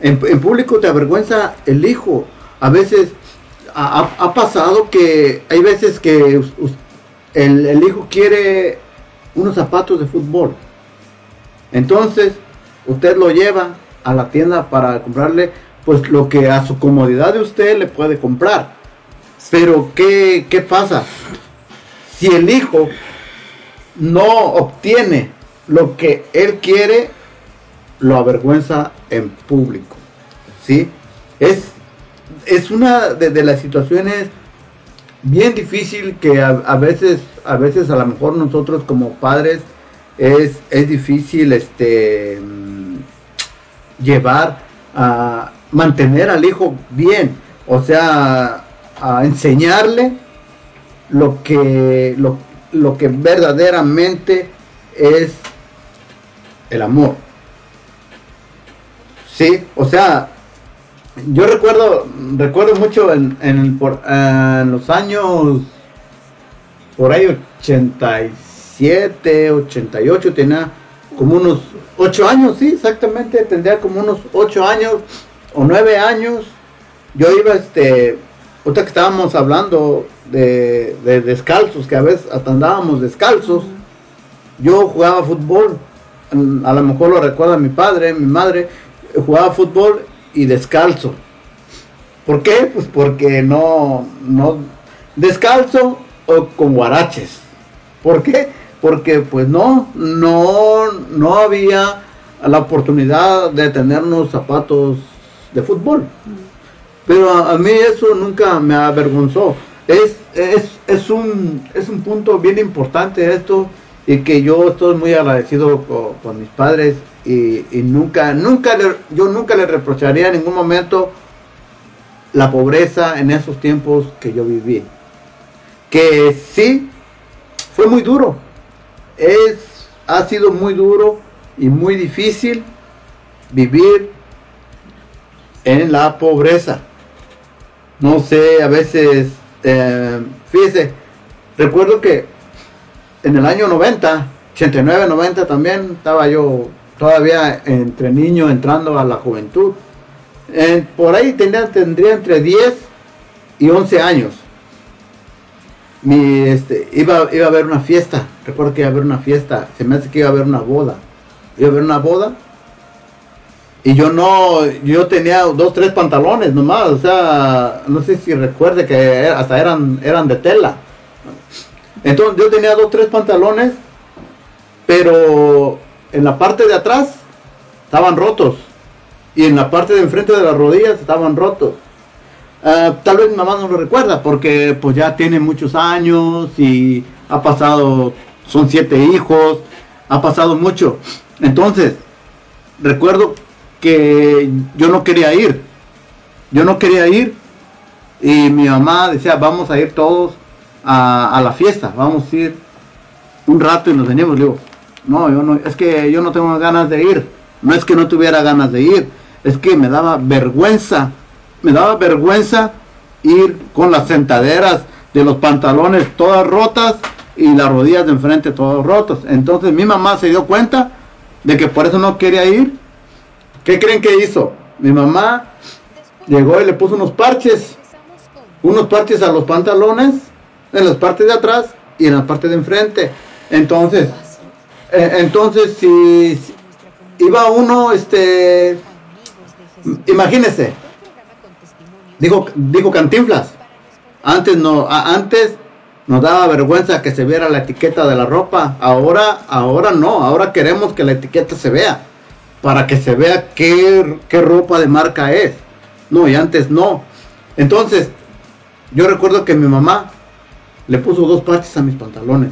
En, en público te avergüenza el hijo. A veces ha, pasado que hay veces que el, el hijo quiere unos zapatos de fútbol. Entonces, usted lo lleva a la tienda para comprarle pues lo que a su comodidad de usted le puede comprar. Pero ¿qué, qué pasa? Si el hijo no obtiene lo que él quiere, lo avergüenza en público. ¿Sí? Es, es una de, las situaciones bien difícil que a, a veces, a veces a lo mejor nosotros como padres es, es difícil este mm, llevar a mantener al hijo bien, o sea, a enseñarle lo que lo, lo que verdaderamente es el amor. Sí, o sea, yo recuerdo recuerdo mucho en, en, por- en los años por ahí 87, 88 tenía como unos 8 años, sí, exactamente, tendría como unos 8 años o 9 años. Yo iba este ahorita que estábamos hablando de, de descalzos, que a veces hasta andábamos descalzos. Yo jugaba fútbol, a lo mejor lo recuerda mi padre, mi madre, jugaba fútbol y descalzo. ¿Por qué? Pues porque no, no, descalzo o con guaraches. ¿Por qué? Porque pues no, no, no había la oportunidad de tener unos zapatos de fútbol. Pero a, a mí eso nunca me avergonzó. Es, es, es, un, es un punto bien importante esto y que yo estoy muy agradecido co- con, mis padres y, y nunca, nunca le- yo nunca le reprocharía en ningún momento la pobreza en esos tiempos que yo viví. Que sí, fue muy duro. Es, ha sido muy duro y muy difícil vivir en la pobreza. No sé, a veces, eh, fíjese, recuerdo que en el año 90, 89, 90 también, estaba yo todavía entre niño entrando a la juventud. Eh, por ahí tendría, entre 10 y 11 años. mi, este, iba, iba a haber una fiesta. Recuerdo que iba a haber una fiesta. Se me hace que iba a haber una boda. Iba a haber una boda. Y yo no, yo tenía dos, tres pantalones nomás. O sea, no sé si recuerde que hasta eran, eran de tela. Entonces yo tenía dos, tres pantalones. Pero en la parte de atrás estaban rotos. Y en la parte de enfrente de las rodillas estaban rotos. Ah, tal vez mi mamá no lo recuerda porque pues ya tiene muchos años y ha pasado, son siete hijos, ha pasado mucho. Entonces, recuerdo que yo no quería ir, yo no quería ir y mi mamá decía, vamos a ir todos a, la fiesta, vamos a ir un rato y nos venimos. Digo, no, yo no, es que yo no tengo ganas de ir, no es que no tuviera ganas de ir, es que me daba vergüenza me daba vergüenza ir con las sentaderas de los pantalones todas rotas y las rodillas de enfrente todas rotas. Entonces mi mamá se dio cuenta de que por eso no quería ir. ¿Qué creen que hizo? Mi mamá llegó y le puso unos parches, unos parches a los pantalones, en las partes de atrás y en la parte de enfrente. Entonces, eh, entonces si, iba uno, este, imagínese, Digo, digo Cantinflas. Antes no, antes nos daba vergüenza que se viera la etiqueta de la ropa. Ahora, ahora no. Ahora queremos que la etiqueta se vea. Para que se vea qué, qué ropa de marca es. No, y antes no. Entonces, yo recuerdo que mi mamá le puso dos parches a mis pantalones.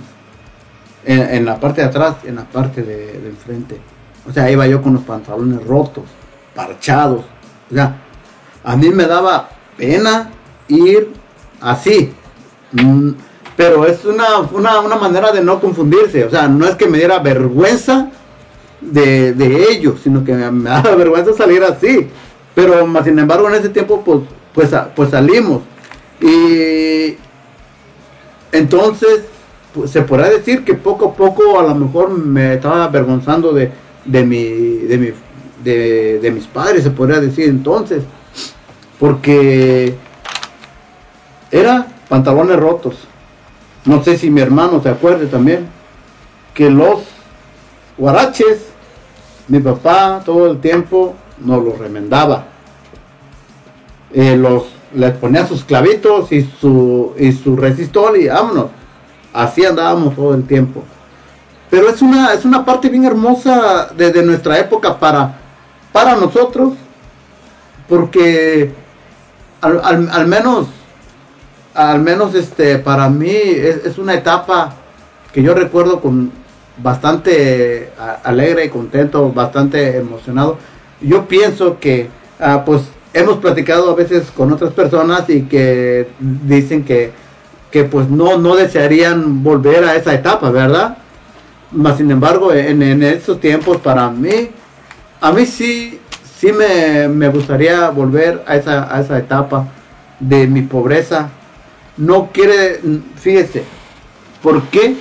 En, la parte de atrás, en la parte de, de enfrente. O sea, iba yo con los pantalones rotos, parchados. O sea, a mí me daba pena ir así. Mm, Pero es una, una, una manera de no confundirse. O sea, no es que me diera vergüenza de, de ello, sino que me, me daba vergüenza salir así. Pero más sin embargo en ese tiempo pues, pues, pues salimos. Y entonces pues, se podrá decir que poco a poco a lo mejor me estaba avergonzando de, de, mi, de, mi, de, de mis padres, se podría decir entonces. Porque era pantalones rotos. No sé si mi hermano se acuerde también. Que los guaraches, mi papá todo el tiempo nos los remendaba. Eh, los, les ponía sus clavitos y su, y su resistol y vámonos. Así andábamos todo el tiempo. Pero es una, es una parte bien hermosa de, de nuestra época para, para nosotros. Porque al, al- al menos, al menos este, para mí es, es una etapa que yo recuerdo con bastante alegre y contento, bastante emocionado. Yo pienso que, ah, pues, hemos platicado a veces con otras personas y que dicen que, que pues no, no desearían volver a esa etapa, ¿verdad? Mas sin embargo, en, en esos tiempos para mí, a mí sí, sí me, me gustaría volver a esa, a esa etapa de mi pobreza. No quiere, fíjese, ¿por qué?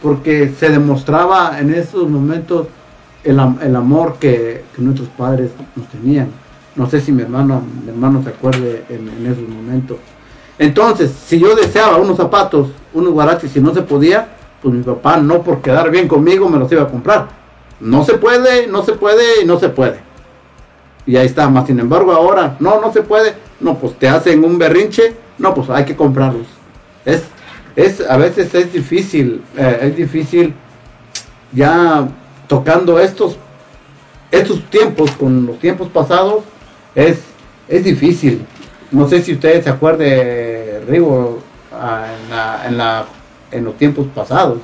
Porque se demostraba en esos momentos el, el amor que nuestros padres nos tenían. No sé si mi hermano, mi hermano se acuerde en, esos momentos. Entonces, si yo deseaba unos zapatos, unos guaraches y no se podía, pues mi papá no por quedar bien conmigo me los iba a comprar. No se puede, no se puede no se puede. Y ahí está, más sin embargo ahora, no, no se puede. No, pues te hacen un berrinche, no, pues hay que comprarlos. Es, es, a veces es difícil, eh, es difícil ya tocando estos, estos tiempos con los tiempos pasados, es, es difícil. No sé si ustedes se acuerden, Rigo, en, la, en, la, en los tiempos pasados.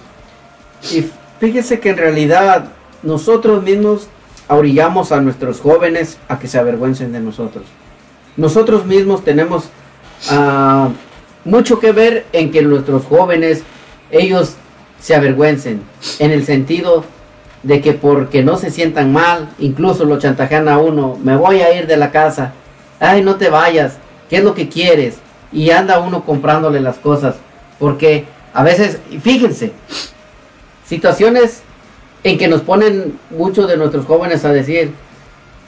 Y fíjese que en realidad nosotros mismos orillamos a nuestros jóvenes a que se avergüencen de nosotros. Nosotros mismos tenemos ah, mucho que ver en que nuestros jóvenes, ellos se avergüencen, en el sentido de que porque no se sientan mal, incluso lo chantajean a uno, me voy a ir de la casa, ay no te vayas, ¿qué es lo que quieres? Y anda uno comprándole las cosas, porque a veces, fíjense, situaciones en que nos ponen muchos de nuestros jóvenes a decir,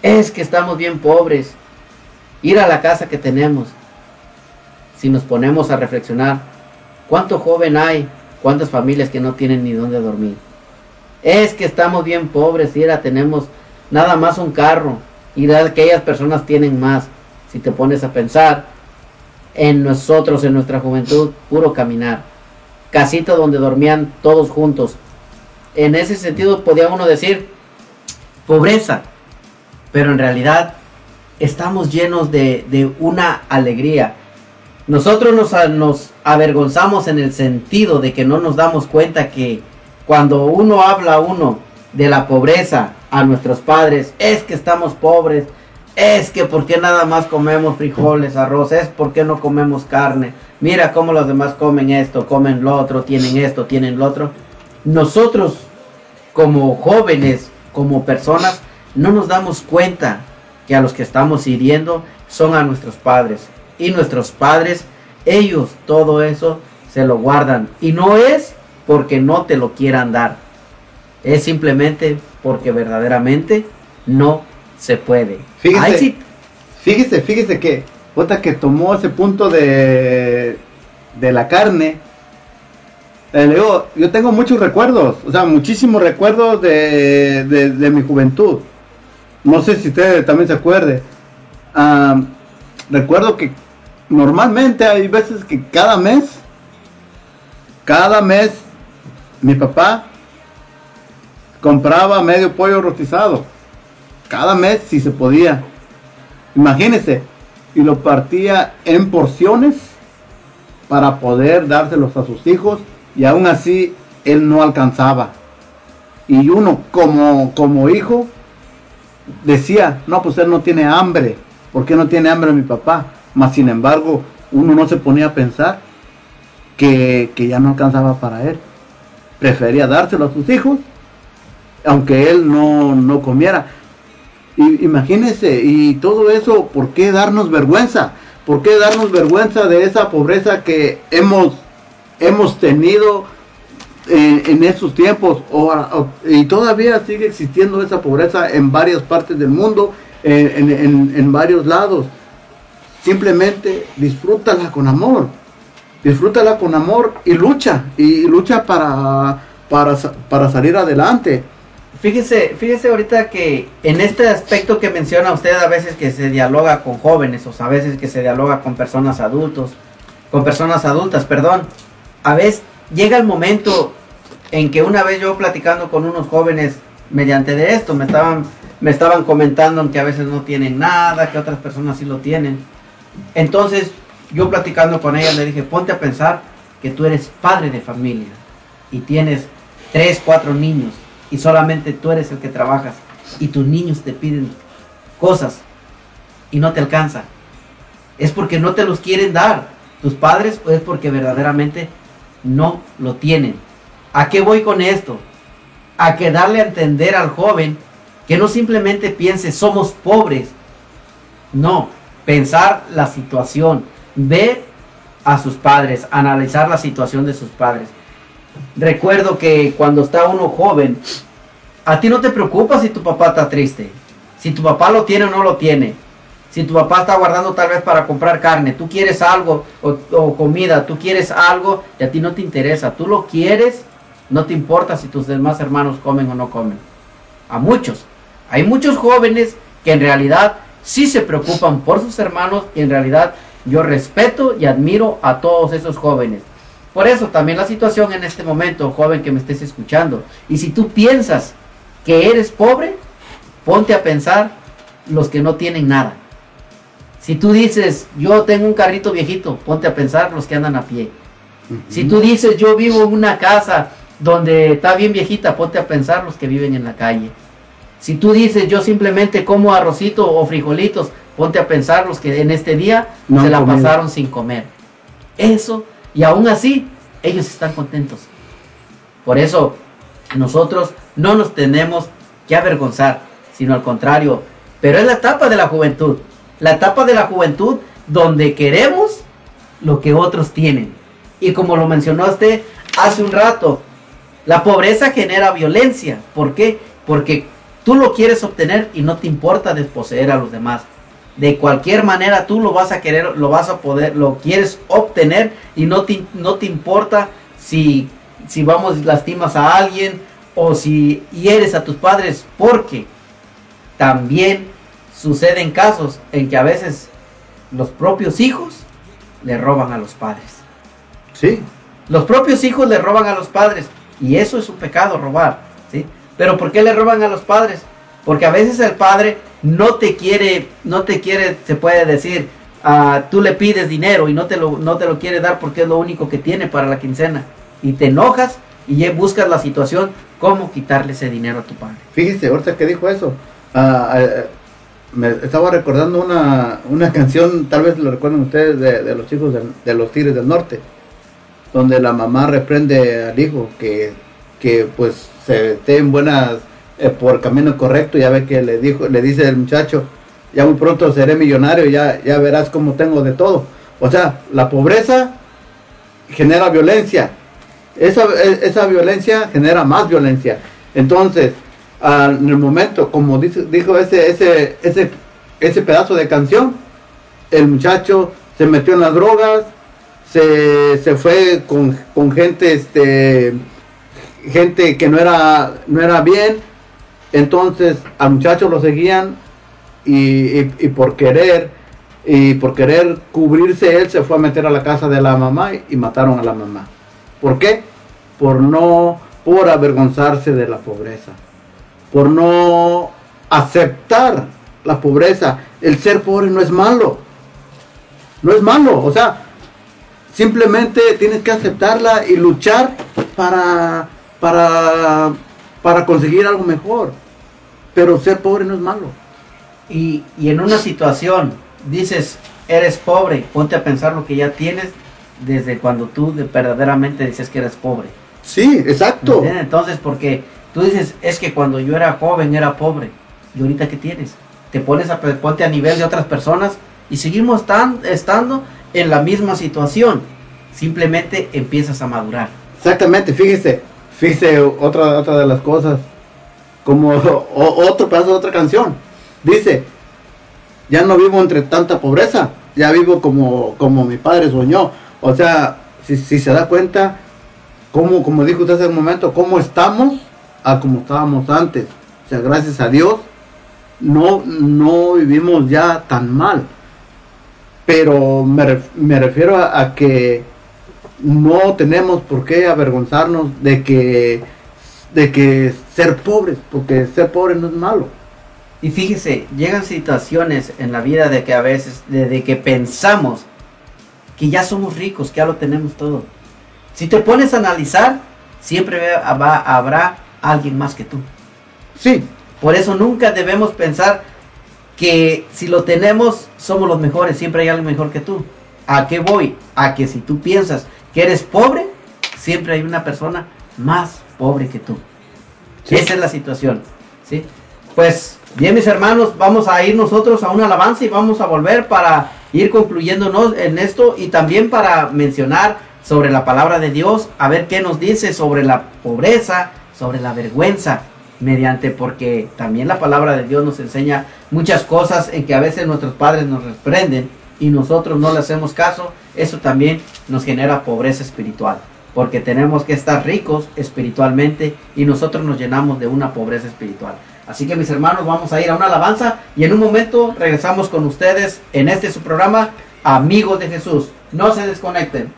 es que estamos bien pobres, ir a la casa que tenemos. Si nos ponemos a reflexionar, ¿Cuánto joven hay? ¿Cuántas familias que no tienen ni dónde dormir? Es que estamos bien pobres, y ahora tenemos nada más un carro y aquellas personas tienen más. Si te pones a pensar en nosotros, en nuestra juventud, puro caminar. Casita donde dormían todos juntos. En ese sentido podía uno decir pobreza, pero en realidad estamos llenos de, de una alegría. Nosotros nos, nos avergonzamos en el sentido de que no nos damos cuenta que cuando uno habla uno de la pobreza a nuestros padres, es que estamos pobres, es que por qué nada más comemos frijoles, arroz, es porque no comemos carne, mira cómo los demás comen esto, comen lo otro, tienen esto, tienen lo otro. Nosotros como jóvenes, como personas, no nos damos cuenta que a los que estamos hiriendo son a nuestros padres. Y nuestros padres, ellos todo eso se lo guardan. Y no es porque no te lo quieran dar. Es simplemente porque verdaderamente no se puede. Fíjese, sí, fíjese, fíjese que, otra que tomó ese punto de, de la carne, eh, le digo, yo tengo muchos recuerdos, o sea, muchísimos recuerdos de, de- de mi juventud. No sé si usted también se acuerde. Ah, recuerdo que normalmente hay veces que cada mes, cada mes, mi papá compraba medio pollo rostizado. Cada mes si se podía. Imagínese. Y lo partía en porciones para poder dárselos a sus hijos. Y aún así él no alcanzaba. Y uno como, como hijo decía, no, pues él no tiene hambre. ¿Por qué no tiene hambre mi papá? Mas sin embargo, uno no se ponía a pensar que, que ya no alcanzaba para él. Prefería dárselo a sus hijos aunque él no, no comiera. Y, imagínense, y todo eso, ¿por qué darnos vergüenza? ¿Por qué darnos vergüenza de esa pobreza que hemos, hemos tenido en, en esos tiempos? O, y todavía sigue existiendo esa pobreza en varias partes del mundo, en, en- en- en varios lados. Simplemente disfrútala con amor. Disfrútala con amor y lucha. Y lucha para, para, para salir adelante. Fíjese, fíjese ahorita que en este aspecto que menciona usted a veces que se dialoga con jóvenes o a veces que se dialoga con personas adultos, con personas adultas, perdón. A veces llega el momento en que una vez yo platicando con unos jóvenes mediante de esto me estaban me estaban comentando que a veces no tienen nada, que otras personas sí lo tienen. Entonces, yo platicando con ellas le dije, "Ponte a pensar que tú eres padre de familia y tienes tres, cuatro niños y solamente tú eres el que trabajas y tus niños te piden cosas y no te alcanza. Es porque no te los quieren dar. Tus padres pues es porque verdaderamente no lo tienen. ¿A qué voy con esto? A que darle a entender al joven que no simplemente piense somos pobres. No, pensar la situación, ver a sus padres, analizar la situación de sus padres. Recuerdo que cuando está uno joven, a ti no te preocupa si tu papá está triste, si tu papá lo tiene o no lo tiene, si tu papá está guardando tal vez para comprar carne, tú quieres algo o, o comida, tú quieres algo y a ti no te interesa, tú lo quieres, no te importa si tus demás hermanos comen o no comen. A muchos, hay muchos jóvenes que en realidad sí se preocupan por sus hermanos y en realidad yo respeto y admiro a todos esos jóvenes. Por eso también la situación en este momento, joven que me estés escuchando, y si tú piensas que eres pobre, ponte a pensar los que no tienen nada. Si tú dices, yo tengo un carrito viejito, ponte a pensar los que andan a pie. Si tú dices, yo vivo en una casa donde está bien viejita, ponte a pensar los que viven en la calle. Si tú dices, yo simplemente como arrocito o frijolitos, ponte a pensar los que en este día No se la comido. pasaron sin comer. Eso, y aún así, ellos están contentos. Por eso, nosotros no nos tenemos que avergonzar, sino al contrario. Pero es la etapa de la juventud. La etapa de la juventud donde queremos lo que otros tienen. Y como lo mencionó usted hace un rato, la pobreza genera violencia. ¿Por qué? Porque tú lo quieres obtener y no te importa desposeer a los demás. De cualquier manera tú lo vas a querer, lo vas a poder, lo quieres obtener y no te, no te importa si, si vamos lastimas a alguien o si hieres a tus padres, porque también suceden casos en que a veces los propios hijos le roban a los padres. Sí. Los propios hijos le roban a los padres y eso es un pecado robar, ¿sí? Pero ¿por qué le roban a los padres? Porque a veces el padre no te quiere, no te quiere, se puede decir, ah, tú le pides dinero y no te, lo, no te lo quiere dar porque es lo único que tiene para la quincena. Y te enojas y buscas la situación, cómo quitarle ese dinero a tu padre. Fíjese, ahorita que dijo eso, ah, me estaba recordando una, una canción, tal vez lo recuerden ustedes, de, de los chicos del- de los Tigres del Norte, donde la mamá reprende al hijo que, que pues se esté en buenas, eh, por camino correcto, ya ve que le dijo, le dice el muchacho, ya muy pronto seré millonario, ya, ya verás cómo tengo de todo. O sea, la pobreza genera violencia, esa, e- esa violencia genera más violencia. Entonces, en el momento, como dijo ese, ese, ese, ese pedazo de canción, el muchacho se metió en las drogas, se, se fue con, con gente, este, gente que no era, no era bien, entonces al muchacho lo seguían y por querer y por querer cubrirse él se fue a meter a la casa de la mamá y, y mataron a la mamá. ¿Por qué? Por no, por avergonzarse de la pobreza, por no aceptar la pobreza. El ser pobre no es malo, no es malo, o sea, simplemente tienes que aceptarla y luchar para, para, para conseguir algo mejor. Pero ser pobre no es malo. Y, y en una situación dices, eres pobre, ponte a pensar lo que ya tienes desde cuando tú de- verdaderamente dices que eres pobre. Sí, ¿Me exacto. Entonces, porque tú dices, es que cuando yo era joven era pobre. ¿Y ahorita qué tienes? Te pones a, ponte a nivel de otras personas y seguimos tan, estando en la misma situación. Simplemente empiezas a madurar. Exactamente, fíjese, fíjese otra, otra de las cosas, como otro pedazo de otra canción. Dice, ya no vivo entre tanta pobreza, ya vivo como, como mi padre soñó. O sea, si, si se da cuenta, como, como dijo usted hace un momento, cómo estamos a como estábamos antes. O sea, gracias a Dios, no, no vivimos ya tan mal. Pero me, me refiero a que no tenemos por qué avergonzarnos de que de que ser pobres, porque ser pobre no es malo. Y fíjese, llegan situaciones en la vida de que a veces, de, de que pensamos que ya somos ricos, que ya lo tenemos todo. Si te pones a analizar, siempre va- habrá alguien más que tú. Sí, Por eso nunca debemos pensar que si lo tenemos, somos los mejores, siempre hay alguien mejor que tú. ¿A qué voy? A que si tú piensas que eres pobre, siempre hay una persona más pobre que tú. Sí. Esa es la situación. ¿sí? Pues bien, mis hermanos, vamos a ir nosotros a una alabanza y vamos a volver para ir concluyéndonos en esto y también para mencionar sobre la palabra de Dios, a ver qué nos dice sobre la pobreza, sobre la vergüenza, mediante porque también la palabra de Dios nos enseña muchas cosas en que a veces nuestros padres nos reprenden y nosotros no le hacemos caso, eso también nos genera pobreza espiritual, porque tenemos que estar ricos espiritualmente y nosotros nos llenamos de una pobreza espiritual. Así que mis hermanos, vamos a ir a una alabanza y en un momento regresamos con ustedes en este su programa, Amigos de Jesús. No se desconecten.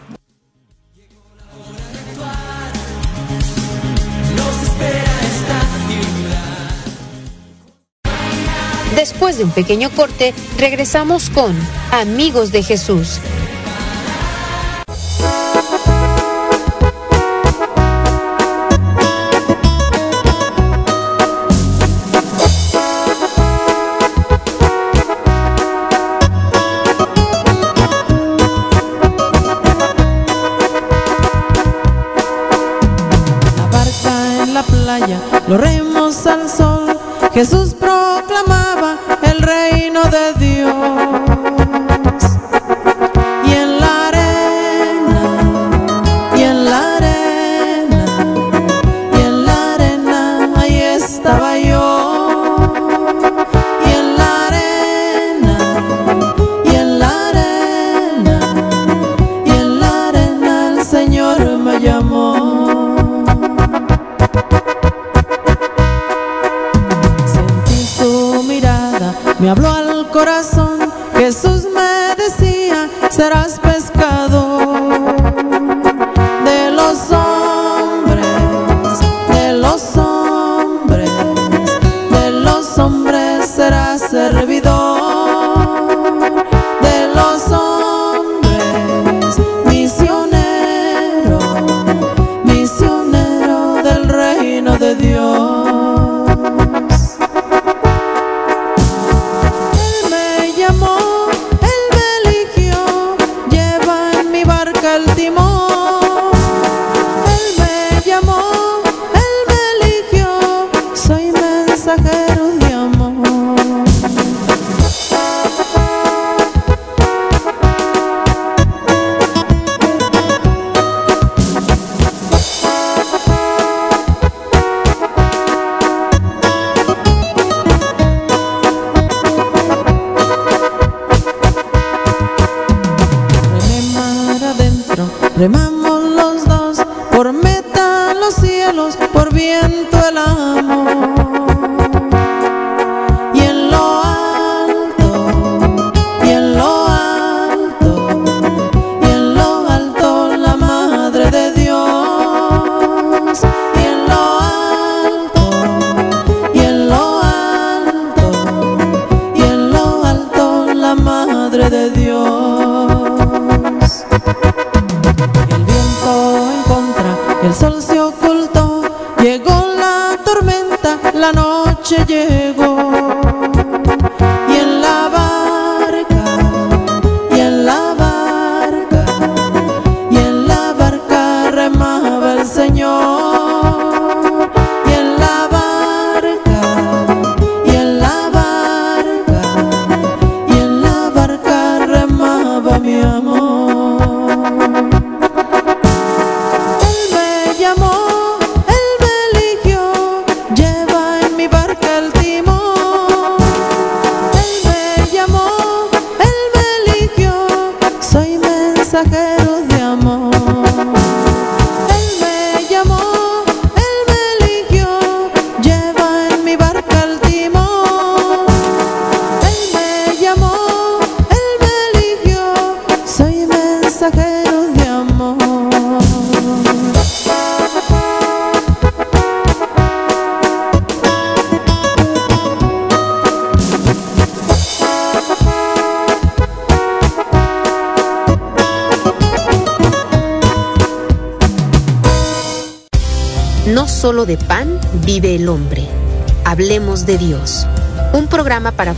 Después de un pequeño corte, regresamos con Amigos de Jesús. Los remos al sol. Jesús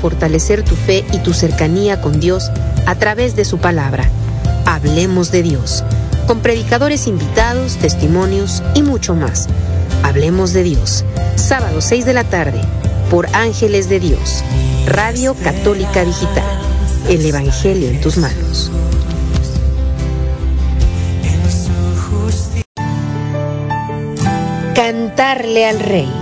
fortalecer tu fe y tu cercanía con Dios a través de su palabra. Hablemos de Dios. Con predicadores invitados, testimonios y mucho más. Hablemos de Dios. Sábado 6 de la tarde por Ángeles de Dios. Radio Católica Digital. El Evangelio en tus manos. Cantarle al Rey.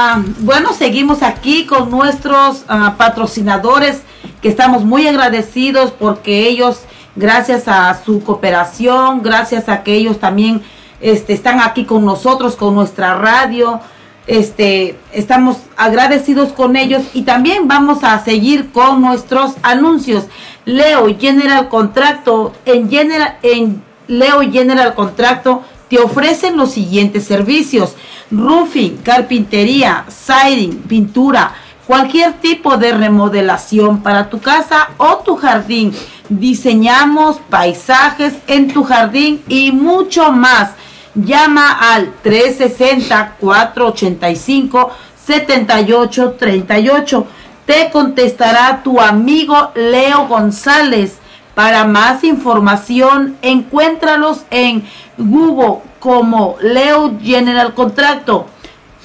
Ah, bueno, seguimos aquí con nuestros ah, patrocinadores que estamos muy agradecidos porque ellos, gracias a su cooperación, gracias a que ellos también este, están aquí con nosotros, con nuestra radio, este, estamos agradecidos con ellos y también vamos a seguir con nuestros anuncios. Leo General Contracto, en, General, en Leo General Contracto te ofrecen los siguientes servicios. Roofing, carpintería, siding, pintura, cualquier tipo de remodelación para tu casa o tu jardín. Diseñamos paisajes en tu jardín y mucho más. Llama al 360-485-7838. Te contestará tu amigo Leo González. Para más información, encuéntralos en Google como Leo General Contracto.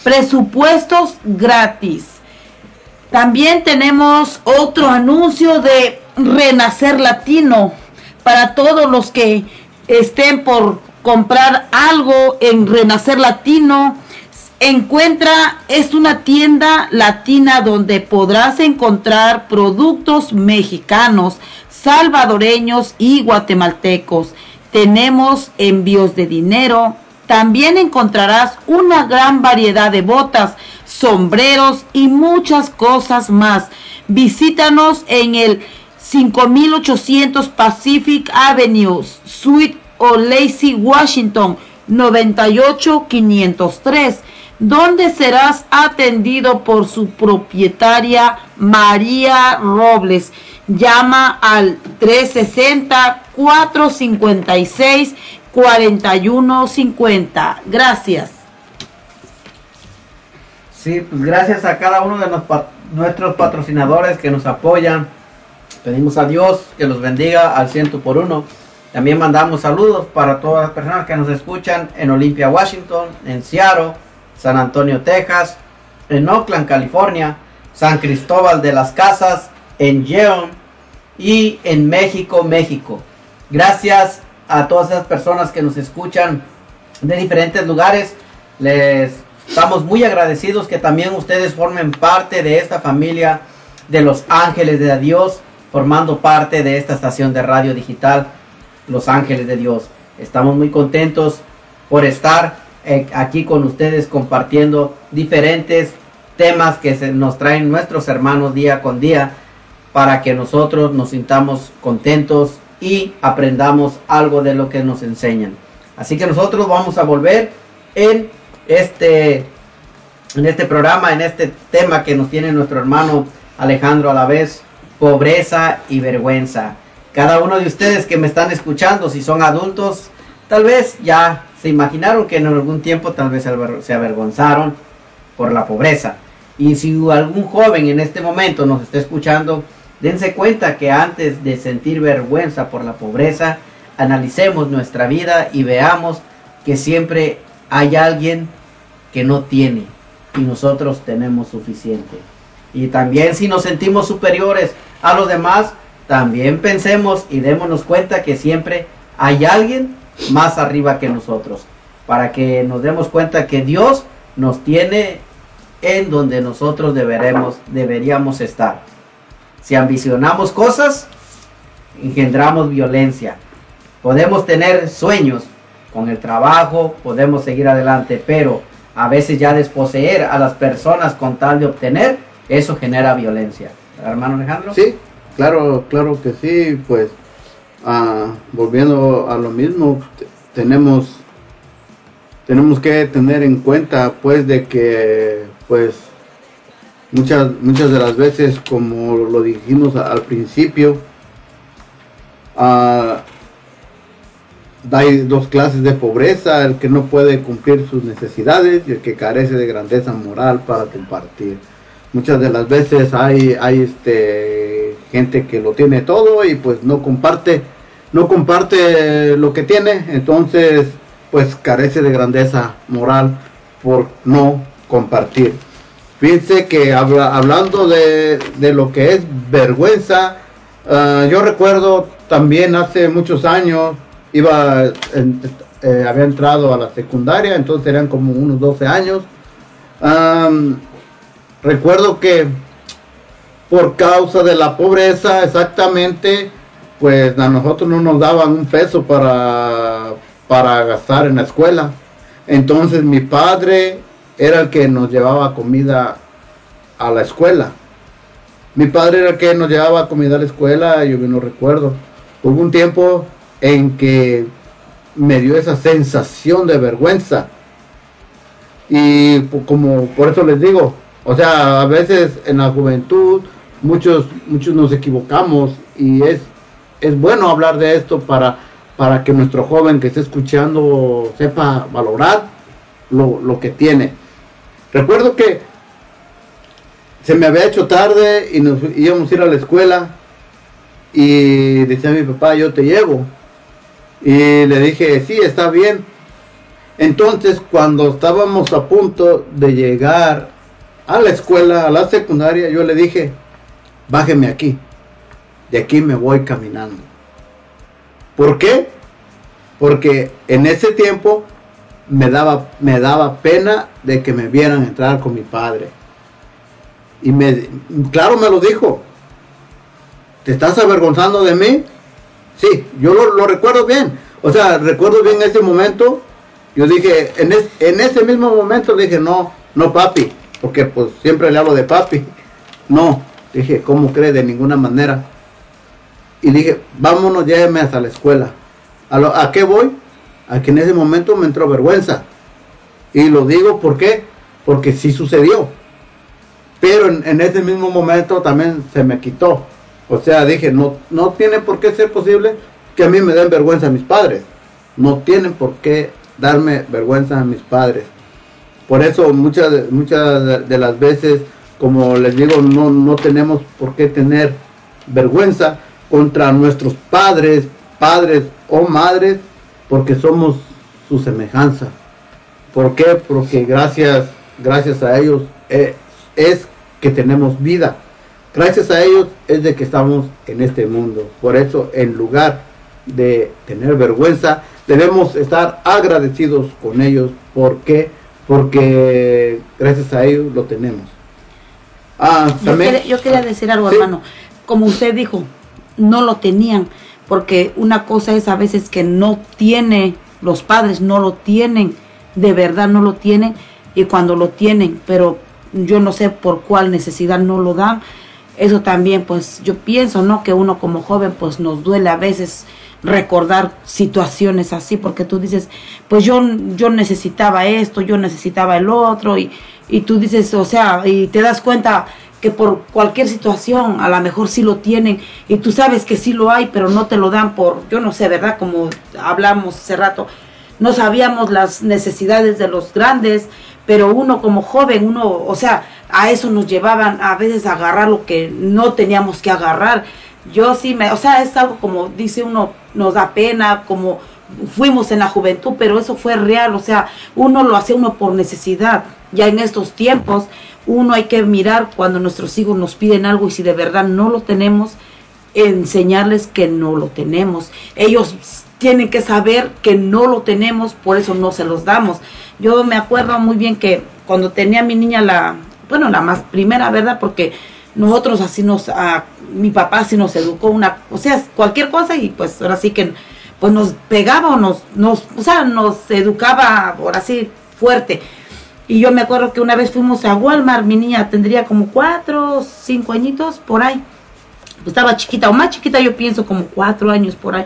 Presupuestos gratis. También tenemos otro anuncio de Renacer Latino. Para todos los que estén por comprar algo en Renacer Latino, encuentra, es una tienda latina donde podrás encontrar productos mexicanos, salvadoreños y guatemaltecos. Tenemos envíos de dinero. También encontrarás una gran variedad de botas, sombreros y muchas cosas más. Visítanos en el 5800 Pacific Avenue, Suite O'Lacey, Washington 98503, donde serás atendido por su propietaria María Robles. Llama al 360-456-4150. Gracias. Sí, pues gracias a cada uno de nuestros patrocinadores que nos apoyan. Pedimos a Dios que los bendiga al ciento por uno. También mandamos saludos para todas las personas que nos escuchan en Olympia, Washington, en Seattle, San Antonio, Texas, en Oakland, California, San Cristóbal de las Casas, en Yeon y en México, México. Gracias a todas esas personas que nos escuchan de diferentes lugares. Les estamos muy agradecidos que también ustedes formen parte de esta familia de los ángeles de Dios, formando parte de esta estación de radio digital Los Ángeles de Dios. Estamos muy contentos por estar eh, aquí con ustedes compartiendo diferentes temas que nos traen nuestros hermanos día con día para que nosotros nos sintamos contentos y aprendamos algo de lo que nos enseñan. Así que nosotros vamos a volver en este en este programa, en este tema que nos tiene nuestro hermano Alejandro a la vez, pobreza y vergüenza. Cada uno de ustedes que me están escuchando, si son adultos, tal vez ya se imaginaron que en algún tiempo tal vez se avergonzaron por la pobreza. Y si algún joven en este momento nos está escuchando, dense cuenta que antes de sentir vergüenza por la pobreza, analicemos nuestra vida y veamos que siempre hay alguien que no tiene y nosotros tenemos suficiente. Y también si nos sentimos superiores a los demás, también pensemos y démonos cuenta que siempre hay alguien más arriba que nosotros, para que nos demos cuenta que Dios nos tiene en donde nosotros deberemos, deberíamos estar. Si ambicionamos cosas, engendramos violencia. Podemos tener sueños con el trabajo, podemos seguir adelante, pero a veces ya desposeer a las personas con tal de obtener, eso genera violencia. Hermano Alejandro. Sí, claro, claro que sí, pues ah, volviendo a lo mismo, tenemos tenemos que tener en cuenta pues de que pues muchas muchas de las veces como lo dijimos al principio ah, hay dos clases de pobreza, el que no puede cumplir sus necesidades y el que carece de grandeza moral para compartir. Muchas de las veces hay, hay este gente que lo tiene todo y pues no comparte, no comparte lo que tiene, entonces pues carece de grandeza moral por no compartir. Fíjense que habla- hablando de, de lo que es vergüenza, ah, yo recuerdo también hace muchos años, iba, eh, había entrado a la secundaria, entonces eran como unos 12 años. Recuerdo que por causa de la pobreza, exactamente, pues a nosotros no nos daban un peso para, para gastar en la escuela. Entonces mi padre era el que nos llevaba comida a la escuela. Mi padre era el que nos llevaba comida a la escuela, yo no recuerdo. Hubo un tiempo en que me dio esa sensación de vergüenza. Y como por eso les digo, o sea, a veces en la juventud muchos muchos nos equivocamos y es es bueno hablar de esto para para que nuestro joven que esté escuchando sepa valorar lo, lo que tiene. Recuerdo que se me había hecho tarde y nos íbamos a ir a la escuela y decía mi papá, yo te llevo. Y le dije, sí, está bien. Entonces, cuando estábamos a punto de llegar a la escuela, a la secundaria, yo le dije, bájeme aquí. De aquí me voy caminando. ¿Por qué? Porque en ese tiempo me daba, me daba pena de que me vieran entrar con mi padre. Y me, claro me lo dijo. ¿Te estás avergonzando de mí? Sí, yo lo, recuerdo bien. O sea, recuerdo bien ese momento. Yo dije, en, en ese mismo momento dije, no, no papi, porque pues siempre le hablo de papi. No, dije, ¿cómo cree? De ninguna manera. Y dije, vámonos, lléveme hasta la escuela. ¿A, lo- ¿A qué voy? A que en ese momento me entró vergüenza. Y lo digo, ¿por? Porque sí sucedió. Pero en, en ese mismo momento también se me quitó. O sea, dije, no, no tiene por qué ser posible que a mí me den vergüenza a mis padres. No tienen por qué darme vergüenza a mis padres. Por eso muchas muchas de las veces, como les digo, no, no tenemos por qué tener vergüenza contra nuestros padres, padres o madres, porque somos su semejanza. ¿Por qué? Porque gracias, gracias a ellos eh, es que tenemos vida. Gracias a ellos es de que estamos en este mundo. Por eso, en lugar de tener vergüenza, debemos estar agradecidos con ellos. ¿Por qué? Porque gracias a ellos lo tenemos. Ah, Yo quería, yo quería decir algo, Sí. hermano. Como usted dijo, no lo tenían, porque una cosa es a veces que no tiene, los padres no lo tienen, de verdad no lo tienen, y cuando lo tienen, pero yo no sé por cuál necesidad no lo dan. Eso también, pues yo pienso, ¿no? Que uno como joven, pues nos duele a veces recordar situaciones así, porque tú dices, pues yo, yo necesitaba esto, yo necesitaba el otro, y, y tú dices, o sea, y te das cuenta que por cualquier situación a lo mejor sí lo tienen y tú sabes que sí lo hay, pero no te lo dan por, yo no sé, ¿verdad? Como hablamos hace rato, no sabíamos las necesidades de los grandes, pero uno como joven, uno, o sea, a eso nos llevaban a veces a agarrar lo que no teníamos que agarrar. Yo sí me, o sea, es algo como dice uno, nos da pena, como fuimos en la juventud, pero eso fue real, o sea, uno lo hace uno por necesidad. Ya en estos tiempos, uno hay que mirar cuando nuestros hijos nos piden algo y si de verdad no lo tenemos, enseñarles que no lo tenemos. Ellos tienen que saber que no lo tenemos, por eso no se los damos. Yo me acuerdo muy bien que cuando tenía mi niña la, bueno, la más primera, ¿verdad? Porque nosotros así nos, a, mi papá así nos educó una, o sea, cualquier cosa y pues ahora sí que pues nos pegaba o nos, nos, o sea, nos educaba ahora sí fuerte. Y yo me acuerdo que una vez fuimos a Walmart, mi niña tendría como cuatro, cinco añitos por ahí. Pues estaba chiquita, o más chiquita yo pienso como cuatro años por ahí.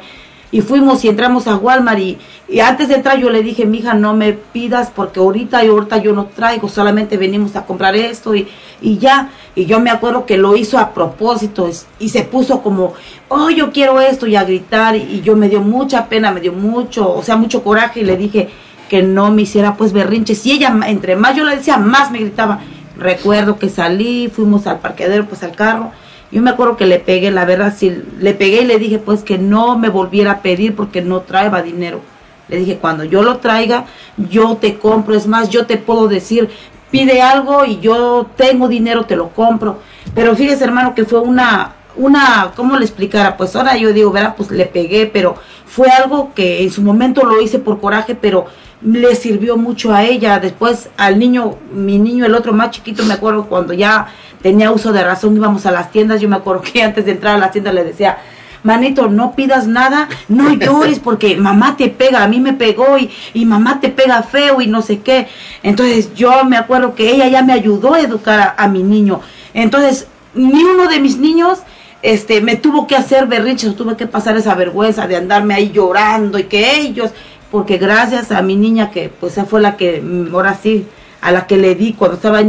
Y fuimos y entramos a Walmart y, y antes de entrar yo le dije, mija, no me pidas porque ahorita y ahorita yo no traigo, solamente venimos a comprar esto y, y ya. Y yo me acuerdo que lo hizo a propósito y se puso como, oh, yo quiero esto y a gritar y, y yo me dio mucha pena, me dio mucho, o sea, mucho coraje y le dije que no me hiciera pues berrinches. Y ella, entre más yo le decía, más me gritaba. Recuerdo que salí, fuimos al parqueadero, pues al carro. Yo me acuerdo que le pegué, la verdad, sí, le pegué y le dije pues que no me volviera a pedir porque no traeba dinero. Le dije, cuando yo lo traiga, yo te compro. Es más, yo te puedo decir, pide algo y yo tengo dinero, te lo compro. Pero fíjese, hermano, que fue una, una, ¿cómo le explicara? Pues ahora yo digo, verá, pues le pegué, pero fue algo que en su momento lo hice por coraje, pero le sirvió mucho a ella. Después al niño, mi niño, el otro más chiquito, me acuerdo cuando ya tenía uso de razón, íbamos a las tiendas, yo me acuerdo que antes de entrar a las tiendas le decía, manito, no pidas nada, no llores porque mamá te pega, a mí me pegó y, y mamá te pega feo y no sé qué. Entonces yo me acuerdo que ella ya me ayudó a educar a, a mi niño. Entonces, ni uno de mis niños este me tuvo que hacer berrinches, tuve que pasar esa vergüenza de andarme ahí llorando y que ellos, porque gracias a mi niña que pues fue la que mm, ahora sí a la que le di cuando estaba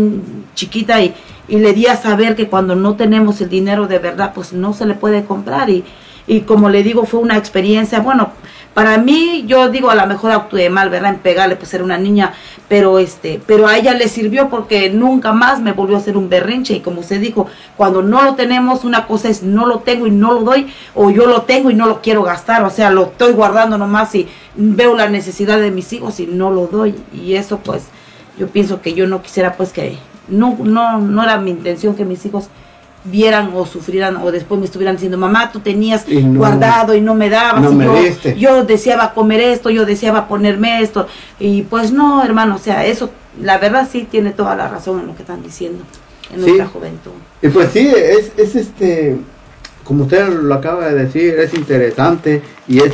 chiquita y, y le di a saber que cuando no tenemos el dinero de verdad pues no se le puede comprar. Y, y como le digo fue una experiencia bueno para mí yo digo a lo mejor actué mal verdad en pegarle pues era una niña pero este pero a ella le sirvió porque nunca más me volvió a hacer un berrinche. Y como usted dijo cuando no lo tenemos una cosa es no lo tengo y no lo doy o yo lo tengo y no lo quiero gastar. O sea lo estoy guardando nomás y veo la necesidad de mis hijos y no lo doy. Y eso pues yo pienso que yo no quisiera pues que no no no era mi intención que mis hijos vieran o sufrieran o después me estuvieran diciendo, mamá, tú tenías Y no- guardado y no me dabas. no y me yo, diste". yo deseaba comer esto, yo deseaba ponerme esto. Y pues no, hermano, o sea, eso, la verdad sí tiene toda la razón en lo que están diciendo en Sí. nuestra juventud. Y pues sí, es, es este, como usted lo acaba de decir, es interesante y es,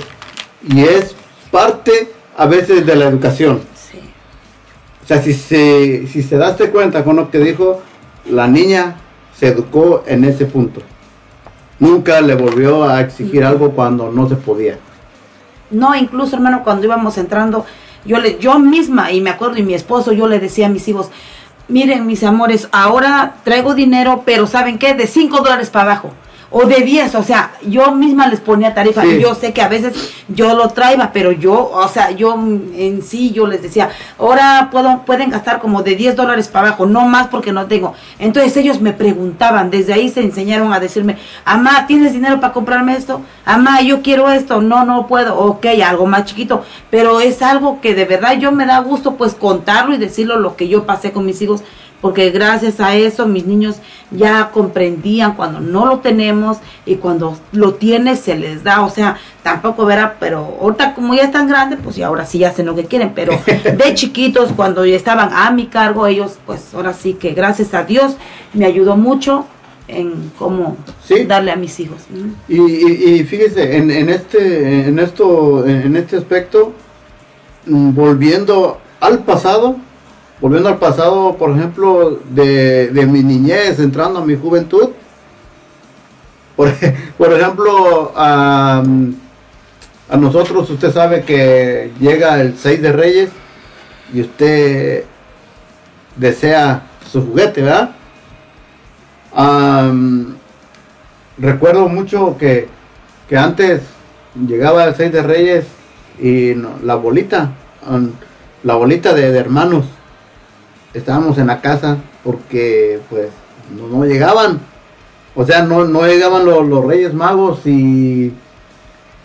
y es parte a veces de la educación. Sí. O sea, si se, si se daste cuenta con lo que dijo, la niña se educó en ese punto. Nunca le volvió a exigir algo cuando no se podía. No, incluso hermano, cuando íbamos entrando, yo le, yo misma, y me acuerdo, y mi esposo, yo le decía a mis hijos, miren mis amores, ahora traigo dinero, pero ¿saben qué? De 5 dólares para abajo. O de 10, o sea, yo misma les ponía tarifa. Sí. Yo sé que a veces yo lo traía, pero yo, o sea, yo en sí, yo les decía, ahora puedo, pueden gastar como de 10 dólares para abajo, no más porque no tengo. Entonces ellos me preguntaban, desde ahí se enseñaron a decirme, Amá, ¿tienes dinero para comprarme esto? Amá, yo quiero esto. No, no puedo. Ok, algo más chiquito. Pero es algo que de verdad yo me da gusto pues contarlo y decirlo lo que yo pasé con mis hijos. Porque gracias a eso mis niños ya comprendían cuando no lo tenemos y cuando lo tienes se les da. O sea, tampoco verá, pero ahorita como ya están grandes, pues y ahora sí hacen lo que quieren. Pero de chiquitos, cuando estaban a mi cargo, ellos pues ahora sí que gracias a Dios me ayudó mucho en cómo Sí. darle a mis hijos. Y, y- y fíjese, en, en este, en esto, en este aspecto, mm, volviendo al pasado, volviendo al pasado, por ejemplo, de, de mi niñez, entrando a mi juventud, por, ejemplo, a, a nosotros, usted sabe que llega el 6 de Reyes y usted desea su juguete, ¿verdad? Recuerdo mucho que, que antes llegaba el 6 de Reyes y la bolita, la bolita de hermanos, estábamos en la casa porque pues no, llegaban, o sea, no, no llegaban los, los Reyes Magos y,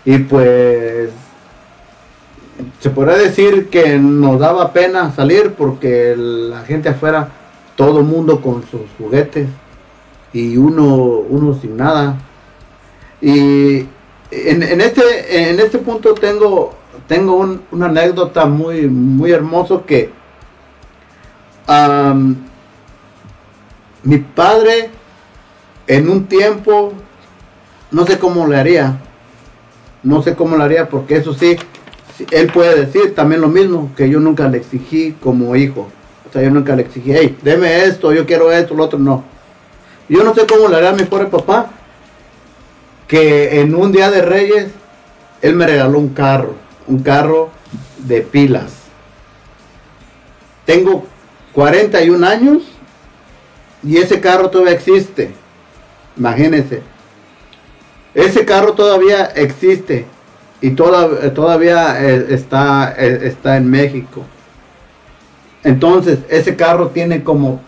y pues se podría decir que nos daba pena salir porque la gente afuera, todo mundo con sus juguetes y uno, uno sin nada. Y en, en este, en este punto tengo, tengo un- una anécdota muy, muy hermoso que mi padre en un tiempo, no sé cómo le haría, no sé cómo le haría porque eso sí, él puede decir también lo mismo, que yo nunca le exigí como hijo. O sea, yo nunca le exigí, hey, deme esto, yo quiero esto, lo otro, no. Yo no sé cómo le hará a mi pobre papá, que en un día de Reyes, él me regaló un carro, un carro de pilas. Tengo 41 años y ese carro todavía existe. Imagínense. Ese carro todavía existe y toda- todavía eh, está, eh, está en México. Entonces, ese carro tiene como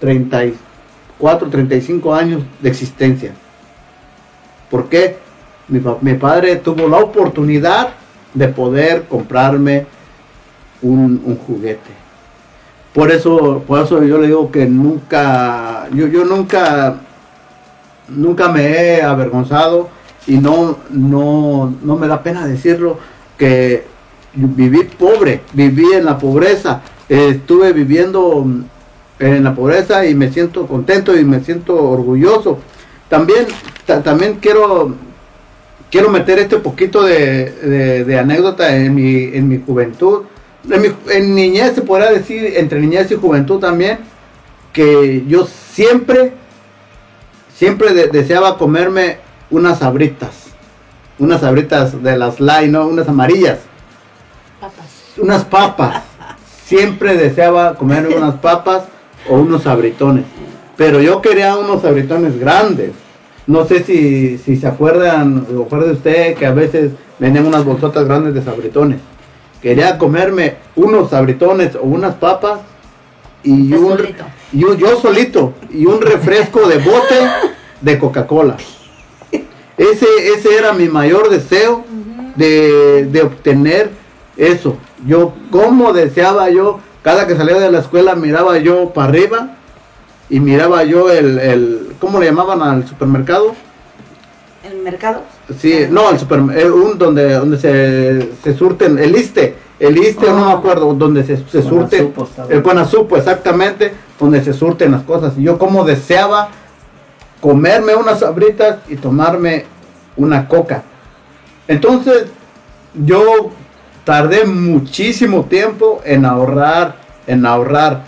34, 35 años de existencia. ¿Por qué? Mi, pa- mi padre tuvo la oportunidad de poder comprarme un juguete. Por eso, por eso yo le digo que nunca, yo, nunca, nunca me he avergonzado y no, no, no me da pena decirlo que viví pobre, viví en la pobreza, estuve viviendo en la pobreza y me siento contento y me siento orgulloso. También, ta- también quiero, quiero meter este poquito de, de- de anécdota en mi, en mi juventud. En, mi, en niñez se podrá decir, entre niñez y juventud también, que yo siempre, siempre de- deseaba comerme unas sabritas. Unas sabritas de las Lai, ¿no? Unas amarillas. Unas papas. Siempre deseaba comerme unas papas o unos sabritones. Pero yo quería unos sabritones grandes. No sé si, si se acuerdan, o acuerda usted que a veces venían unas bolsotas grandes de sabritones. Quería comerme unos sabritones o unas papas y un, solito. y un- yo solito y un refresco de bote de Coca-Cola. Ese, ese era mi mayor deseo de, de obtener eso. Yo, como deseaba yo, cada que salía de la escuela miraba yo para arriba y miraba yo el, el ¿cómo le llamaban al supermercado? ¿El mercado? Sí, no, el supermercado, un donde donde se, se surten, el ISTE, el ISTE, no me acuerdo, donde se, se surte, el Conasupo, exactamente, donde se surten las cosas. Y yo como deseaba comerme unas sabritas y tomarme una coca. Entonces, yo tardé muchísimo tiempo en ahorrar, en ahorrar.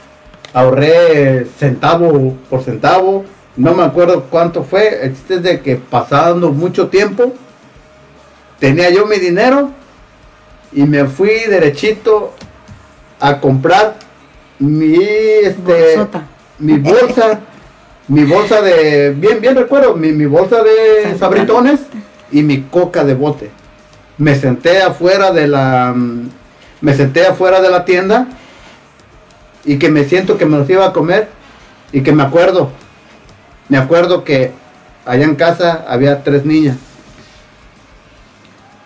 Ahorré centavo por centavo. No me acuerdo cuánto fue. El chiste es de que pasando mucho tiempo, tenía yo mi dinero y me fui derechito a comprar mi este Bolsota. mi bolsa mi bolsa de bien bien recuerdo mi, mi bolsa de sabritones y mi coca de bote me senté afuera de la mm, me senté afuera de la tienda y que me siento que me los iba a comer y que me acuerdo me acuerdo que allá en casa había tres niñas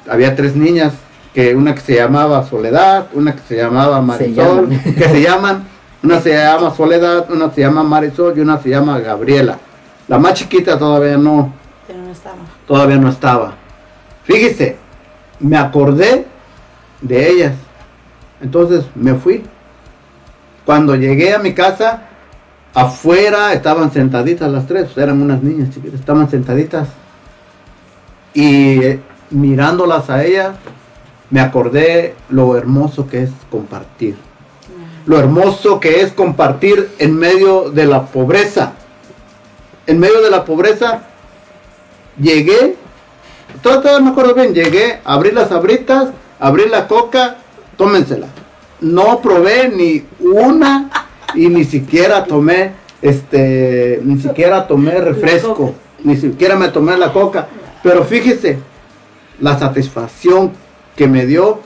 había tres niñas que una que se llamaba Soledad, una que se llamaba Marisol, que se llaman, una se llama Soledad, una se llama Marisol y una se llama Gabriela. La más chiquita todavía no, Pero no estaba. todavía no estaba. Fíjese, me acordé de ellas. Entonces me fui. Cuando llegué a mi casa, afuera estaban sentaditas las tres, eran unas niñas chiquitas, estaban sentaditas. Y eh, mirándolas a ellas, me acordé lo hermoso que es compartir. Lo hermoso que es compartir en medio de la pobreza. En medio de la pobreza, llegué, todo me acuerdo bien, llegué, abrí las abritas, abrí la coca, tómensela. No probé ni una y ni siquiera tomé, este, ni siquiera tomé refresco, ni siquiera me tomé la coca. Pero fíjese, la satisfacción que me dio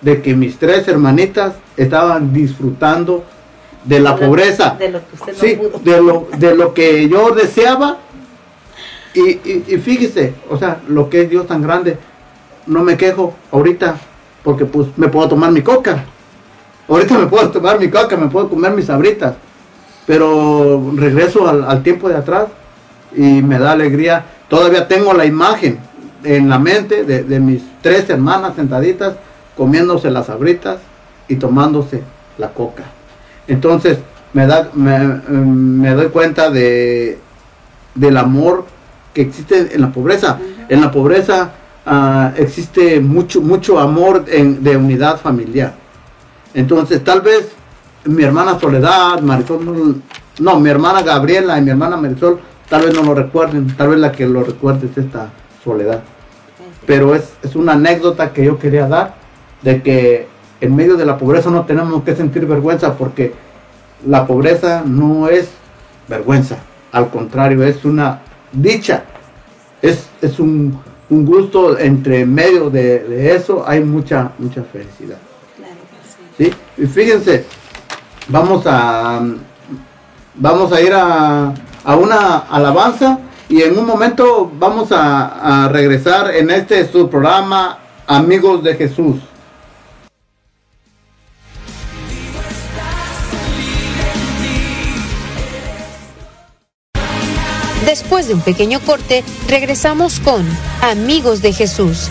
de que mis tres hermanitas estaban disfrutando de la De pobreza de lo que usted no sí, pudo. de lo, de lo que yo deseaba y, y- y fíjese, o sea, lo que es Dios tan grande, no me quejo ahorita porque pues me puedo tomar mi coca. Ahorita me puedo tomar mi coca, me puedo comer mis sabritas. Pero regreso al, al tiempo de atrás y me da alegría. Todavía tengo la imagen en la mente de, de mis tres hermanas sentaditas comiéndose las sabritas y tomándose la coca. Entonces me, da, me, me doy cuenta de, del amor que existe en la pobreza. En la pobreza ah, existe mucho, mucho amor en- de unidad familiar. Entonces, tal vez mi hermana Soledad, Marisol, no, no, mi hermana Gabriela y mi hermana Marisol, tal vez no lo recuerden, tal vez la que lo recuerde es esta Soledad. Pero es, es una anécdota que yo quería dar, de que en medio de la pobreza no tenemos que sentir vergüenza, porque la pobreza no es vergüenza, al contrario, es una dicha, es, es un, un gusto, entre medio de, de eso hay mucha, mucha felicidad. ¿Sí? Y fíjense, vamos a vamos a ir a, a una alabanza y en un momento vamos a, regresar en este su programa Amigos de Jesús. Después de un pequeño corte, regresamos con Amigos de Jesús.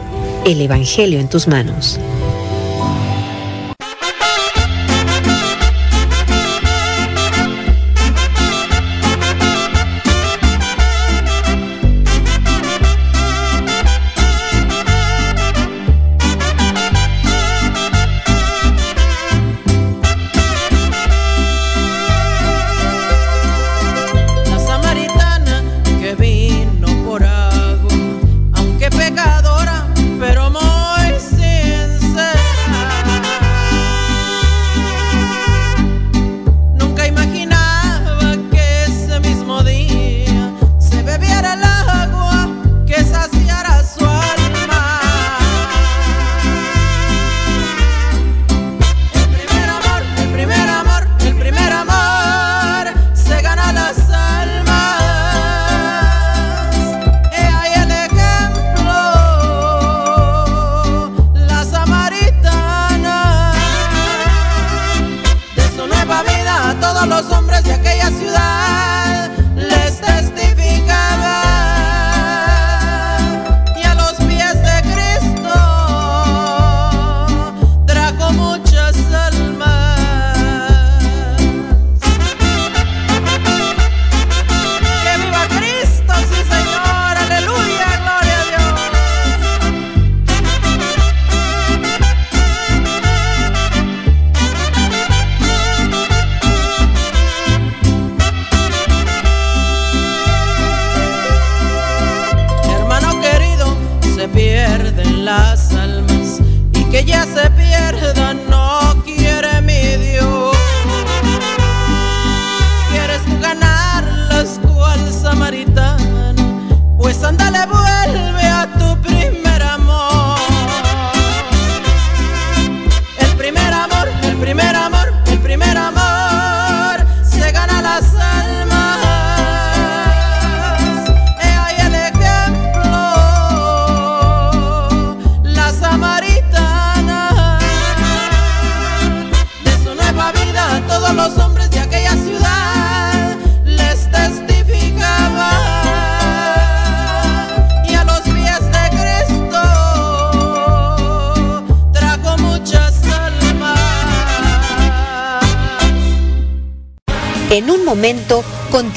El Evangelio en tus manos.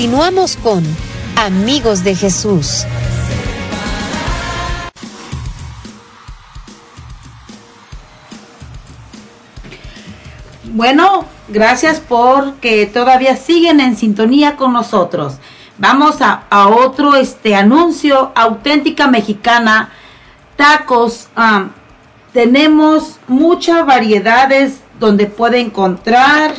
Continuamos con Amigos de Jesús. Bueno, gracias porque todavía siguen en sintonía con nosotros. Vamos a, otro este anuncio, auténtica mexicana, tacos. tenemos muchas variedades donde puede encontrar,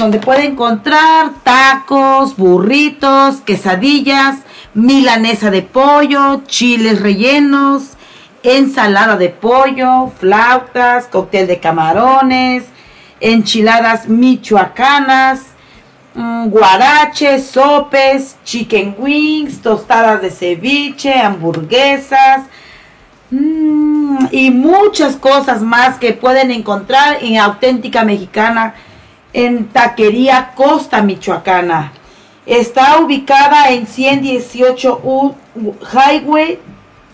donde puede encontrar tacos, burritos, quesadillas, milanesa de pollo, chiles rellenos, ensalada de pollo, flautas, cóctel de camarones, enchiladas michoacanas, mm, guaraches, sopes, chicken wings, tostadas de ceviche, hamburguesas mm, y muchas cosas más que pueden encontrar en Auténtica Mexicana en Taquería Costa Michoacana. Está ubicada en 118 U Highway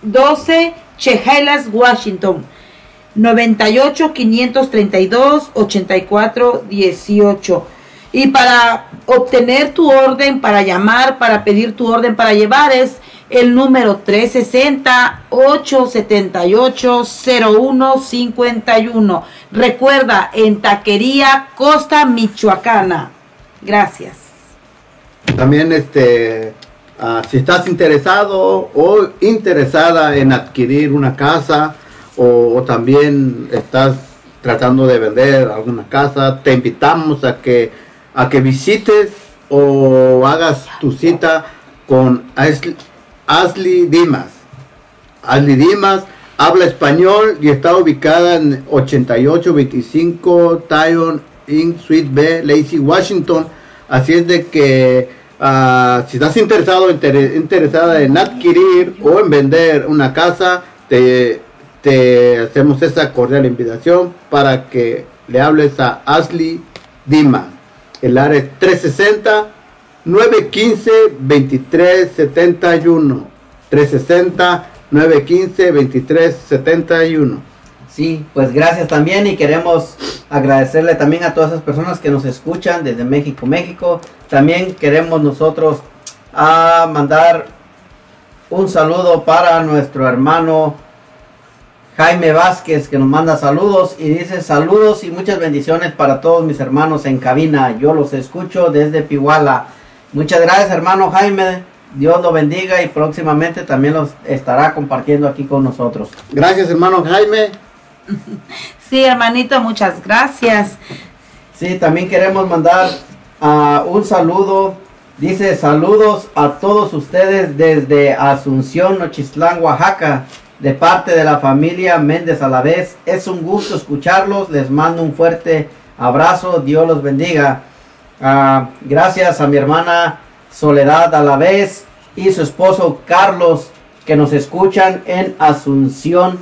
12, Chehalis, Washington. 98 532 84 18. Y para obtener tu orden, para llamar, para pedir tu orden para llevar es el número 360 878 0151. Recuerda, en Taquería Costa Michoacana. Gracias. También este, ah, si estás interesado o interesada en adquirir una casa o, o también estás tratando de vender alguna casa, te invitamos a que a que visites o hagas tu cita con Ashley, Dimas. Ashley Dimas habla español y está ubicada en 8825 Tyon Inc. Suite B, Lacey, Washington. Así es de que ah, si estás interesado, inter- interesada en adquirir o en vender una casa, te, te hacemos esa cordial invitación para que le hables a Ashley Dima. El área es 360 915 2371. 360 915 2371. Sí, pues gracias también y queremos agradecerle también a todas esas personas que nos escuchan desde México, México. También queremos nosotros a mandar un saludo para nuestro hermano Jaime Vázquez que nos manda saludos y dice saludos y muchas bendiciones para todos mis hermanos en cabina. Yo los escucho desde Pihuala. Muchas gracias hermano Jaime. Dios lo bendiga y próximamente también los estará compartiendo aquí con nosotros. Gracias hermano Jaime. Sí, hermanito, muchas gracias. Sí, también queremos mandar ah, un saludo. Dice saludos a todos ustedes desde Asunción, Nochislán, Oaxaca, de parte de la familia Méndez a la vez. Es un gusto escucharlos. Les mando un fuerte abrazo. Dios los bendiga. Ah, gracias a mi hermana Soledad a la vez y su esposo Carlos que nos escuchan en Asunción,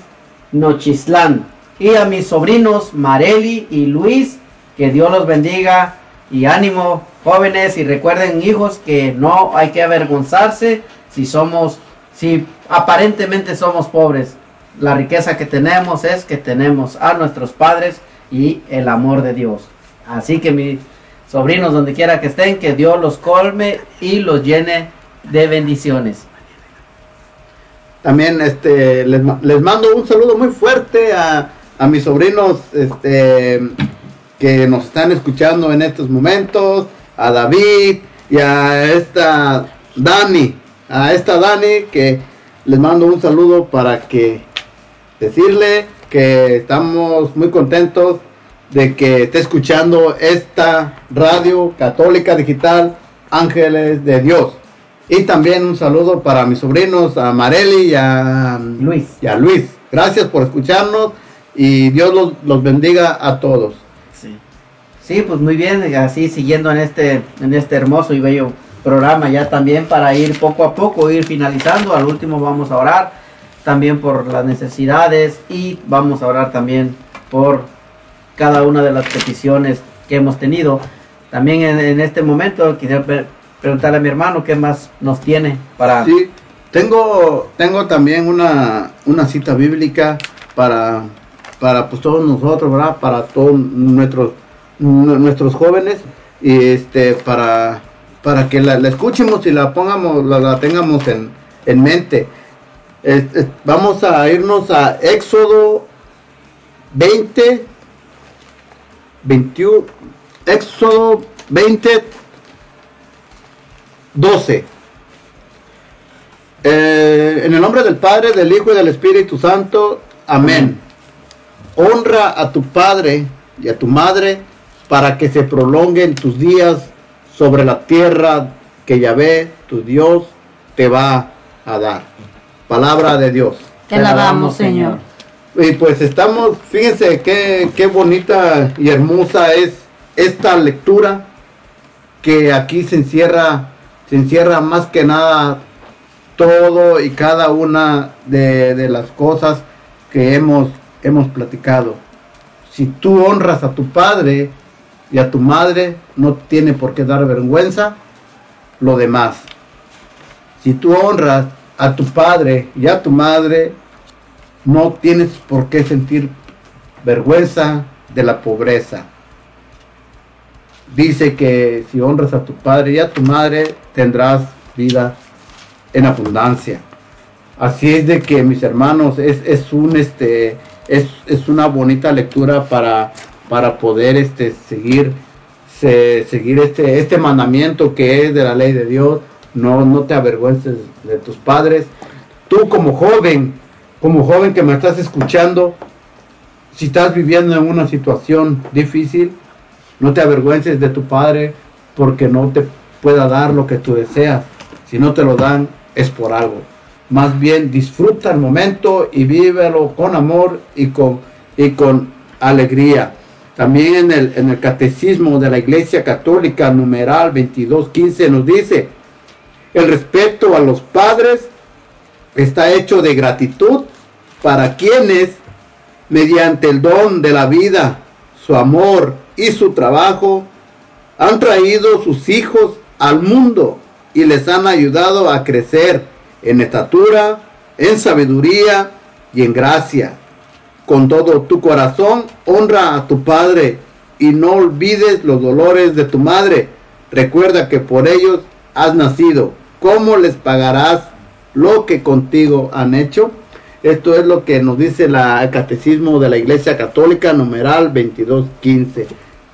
Nochislán. Y a mis sobrinos Mareli y Luis, que Dios los bendiga y ánimo jóvenes y recuerden hijos que no hay que avergonzarse si somos, si aparentemente somos pobres. La riqueza que tenemos es que tenemos a nuestros padres y el amor de Dios. Así que mis sobrinos donde quiera que estén, que Dios los colme y los llene de bendiciones. También este, les, les mando un saludo muy fuerte a, a mis sobrinos este, que nos están escuchando en estos momentos, a David y a esta Dani, a esta Dani que les mando un saludo para que decirle que estamos muy contentos de que esté escuchando esta radio católica digital Ángeles de Dios. Y también un saludo para mis sobrinos, a Mareli y a Luis. Y a Luis. Gracias por escucharnos y Dios los, los bendiga a todos. Sí. Sí, pues muy bien, así siguiendo en este, en este hermoso y bello programa ya también para ir poco a poco, ir finalizando. Al último vamos a orar también por las necesidades y vamos a orar también por cada una de las peticiones que hemos tenido. También en, este momento quisiera pre- preguntarle a mi hermano qué más nos tiene para... Sí, tengo, tengo también una, una cita bíblica para, para pues, todos nosotros, ¿verdad? Para todos nuestros, nu- nuestros jóvenes y este, para, para que la, escuchemos y la pongamos, la, tengamos en, en mente. Vamos a irnos a Éxodo 20, 21, Éxodo 20, 12. Eh, en el nombre del Padre, del Hijo y del Espíritu Santo. Amén. Honra a tu Padre y a tu Madre para que se prolonguen tus días sobre la tierra que Yahvé, tu Dios, te va a dar. Palabra de Dios. Te alabamos, Señor. Y pues estamos, fíjense qué, qué bonita y hermosa es esta lectura que aquí se encierra, se encierra más que nada todo y cada una de, de las cosas que hemos, hemos platicado. Si tú honras a tu padre y a tu madre, no tiene por qué dar vergüenza lo demás. Si tú honras a tu padre y a tu madre, no tienes por qué sentir vergüenza de la pobreza. Dice que si honras a tu padre y a tu madre, tendrás vida en abundancia. Así es de que mis hermanos, es, es un este es, es una bonita lectura para, para poder este seguir se- seguir este, este mandamiento que es de la ley de Dios. No, no te avergüences de tus padres. Tú como joven, como joven que me estás escuchando, si estás viviendo en una situación difícil, no te avergüences de tu padre porque no te pueda dar lo que tú deseas. Si no te lo dan, es por algo. Más bien disfruta el momento y vívelo con amor y con, y con alegría. También en el, en el catecismo de la Iglesia Católica, numeral 2215, nos dice, el respeto a los padres está hecho de gratitud para quienes, mediante el don de la vida, su amor y su trabajo, han traído sus hijos al mundo y les han ayudado a crecer en estatura, en sabiduría y en gracia. Con todo tu corazón, honra a tu padre y no olvides los dolores de tu madre. Recuerda que por ellos has nacido. ¿Cómo les pagarás lo que contigo han hecho? Esto es lo que nos dice el catecismo de la Iglesia Católica, numeral 2215.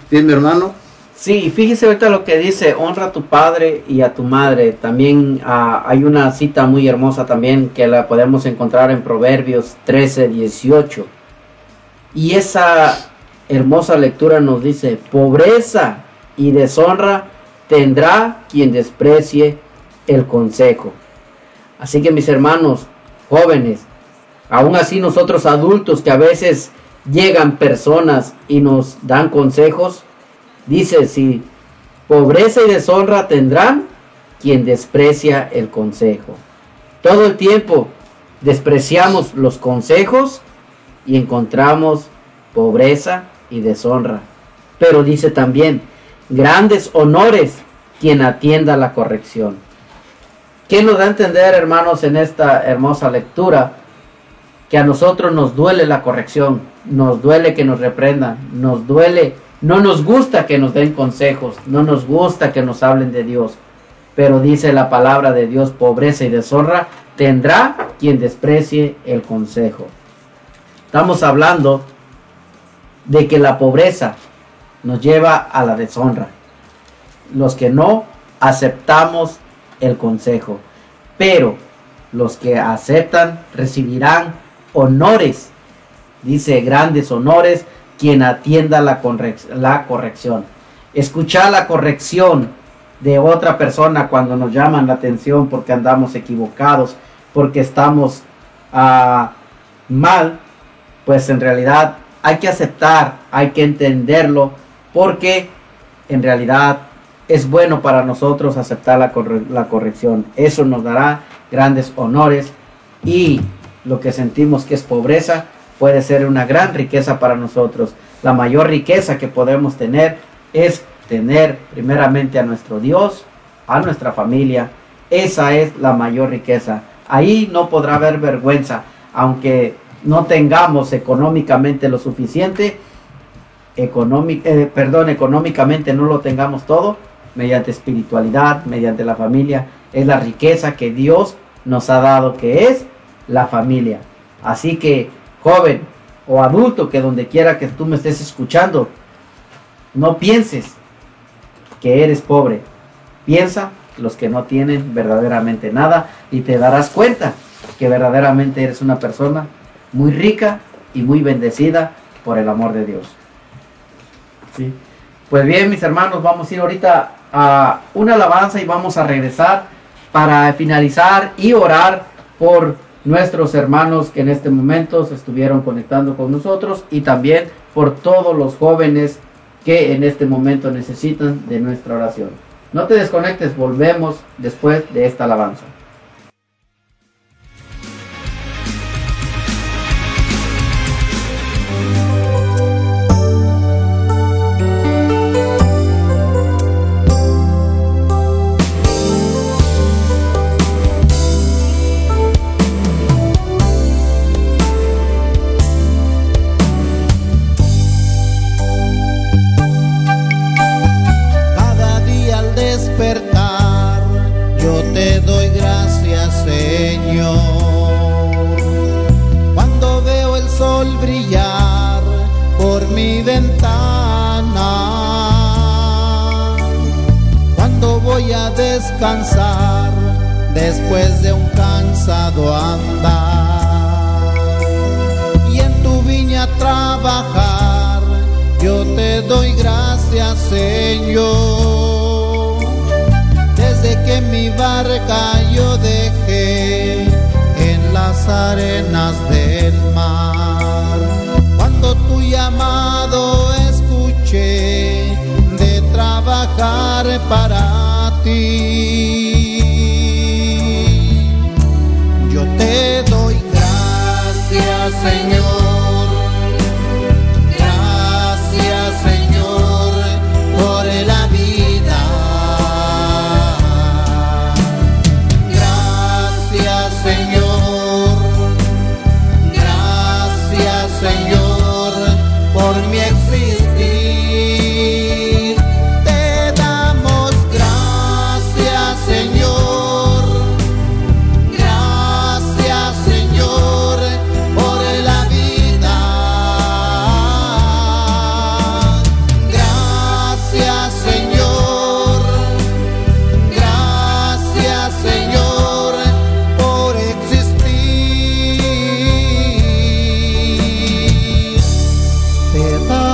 ¿Sí, mi hermano? Sí, fíjese ahorita lo que dice, honra a tu padre y a tu madre. También ah, hay una cita muy hermosa también que la podemos encontrar en Proverbios 13, 18. Y esa hermosa lectura nos dice, pobreza y deshonra tendrá quien desprecie el consejo. Así que mis hermanos jóvenes, aún así nosotros adultos que a veces llegan personas y nos dan consejos, dice, si pobreza y deshonra tendrán quien desprecia el consejo. Todo el tiempo despreciamos los consejos y encontramos pobreza y deshonra. Pero dice también, grandes honores quien atienda la corrección. ¿Qué nos da a entender, hermanos, en esta hermosa lectura? Que a nosotros nos duele la corrección, nos duele que nos reprendan, nos duele, no nos gusta que nos den consejos, no nos gusta que nos hablen de Dios. Pero dice la palabra de Dios, pobreza y deshonra tendrá quien desprecie el consejo. Estamos hablando de que la pobreza nos lleva a la deshonra. Los que no aceptamos el consejo. Pero Los que aceptan recibirán honores. Dice grandes honores quien atienda la, la corrección. Escuchar la corrección de otra persona cuando nos llaman la atención porque andamos equivocados, porque estamos ah, mal, pues en realidad hay que aceptar, hay que entenderlo, porque en realidad es bueno para nosotros aceptar la, corre- la corrección. Eso nos dará grandes honores y lo que sentimos que es pobreza puede ser una gran riqueza para nosotros. La mayor riqueza que podemos tener es tener primeramente a nuestro Dios, a nuestra familia. Esa es la mayor riqueza. Ahí no podrá haber vergüenza, aunque no tengamos económicamente lo suficiente, eh, perdón, económicamente no lo tengamos todo, mediante espiritualidad, mediante la familia, es la riqueza que Dios nos ha dado, que es la familia. Así que, joven o adulto, que donde quiera que tú me estés escuchando, no pienses que eres pobre. Piensa los que no tienen verdaderamente nada y te darás cuenta que verdaderamente eres una persona muy rica y muy bendecida por el amor de Dios. ¿Sí? Pues bien, mis hermanos, vamos a ir ahorita a una alabanza y vamos a regresar para finalizar y orar por nuestros hermanos que en este momento se estuvieron conectando con nosotros y también por todos los jóvenes que en este momento necesitan de nuestra oración. No te desconectes, volvemos después de esta alabanza. Cuando voy a descansar después de un cansado andar, y en tu viña trabajar, yo te doy gracias, Señor. Desde que mi barca yo dejé en las arenas del mar. Para ti.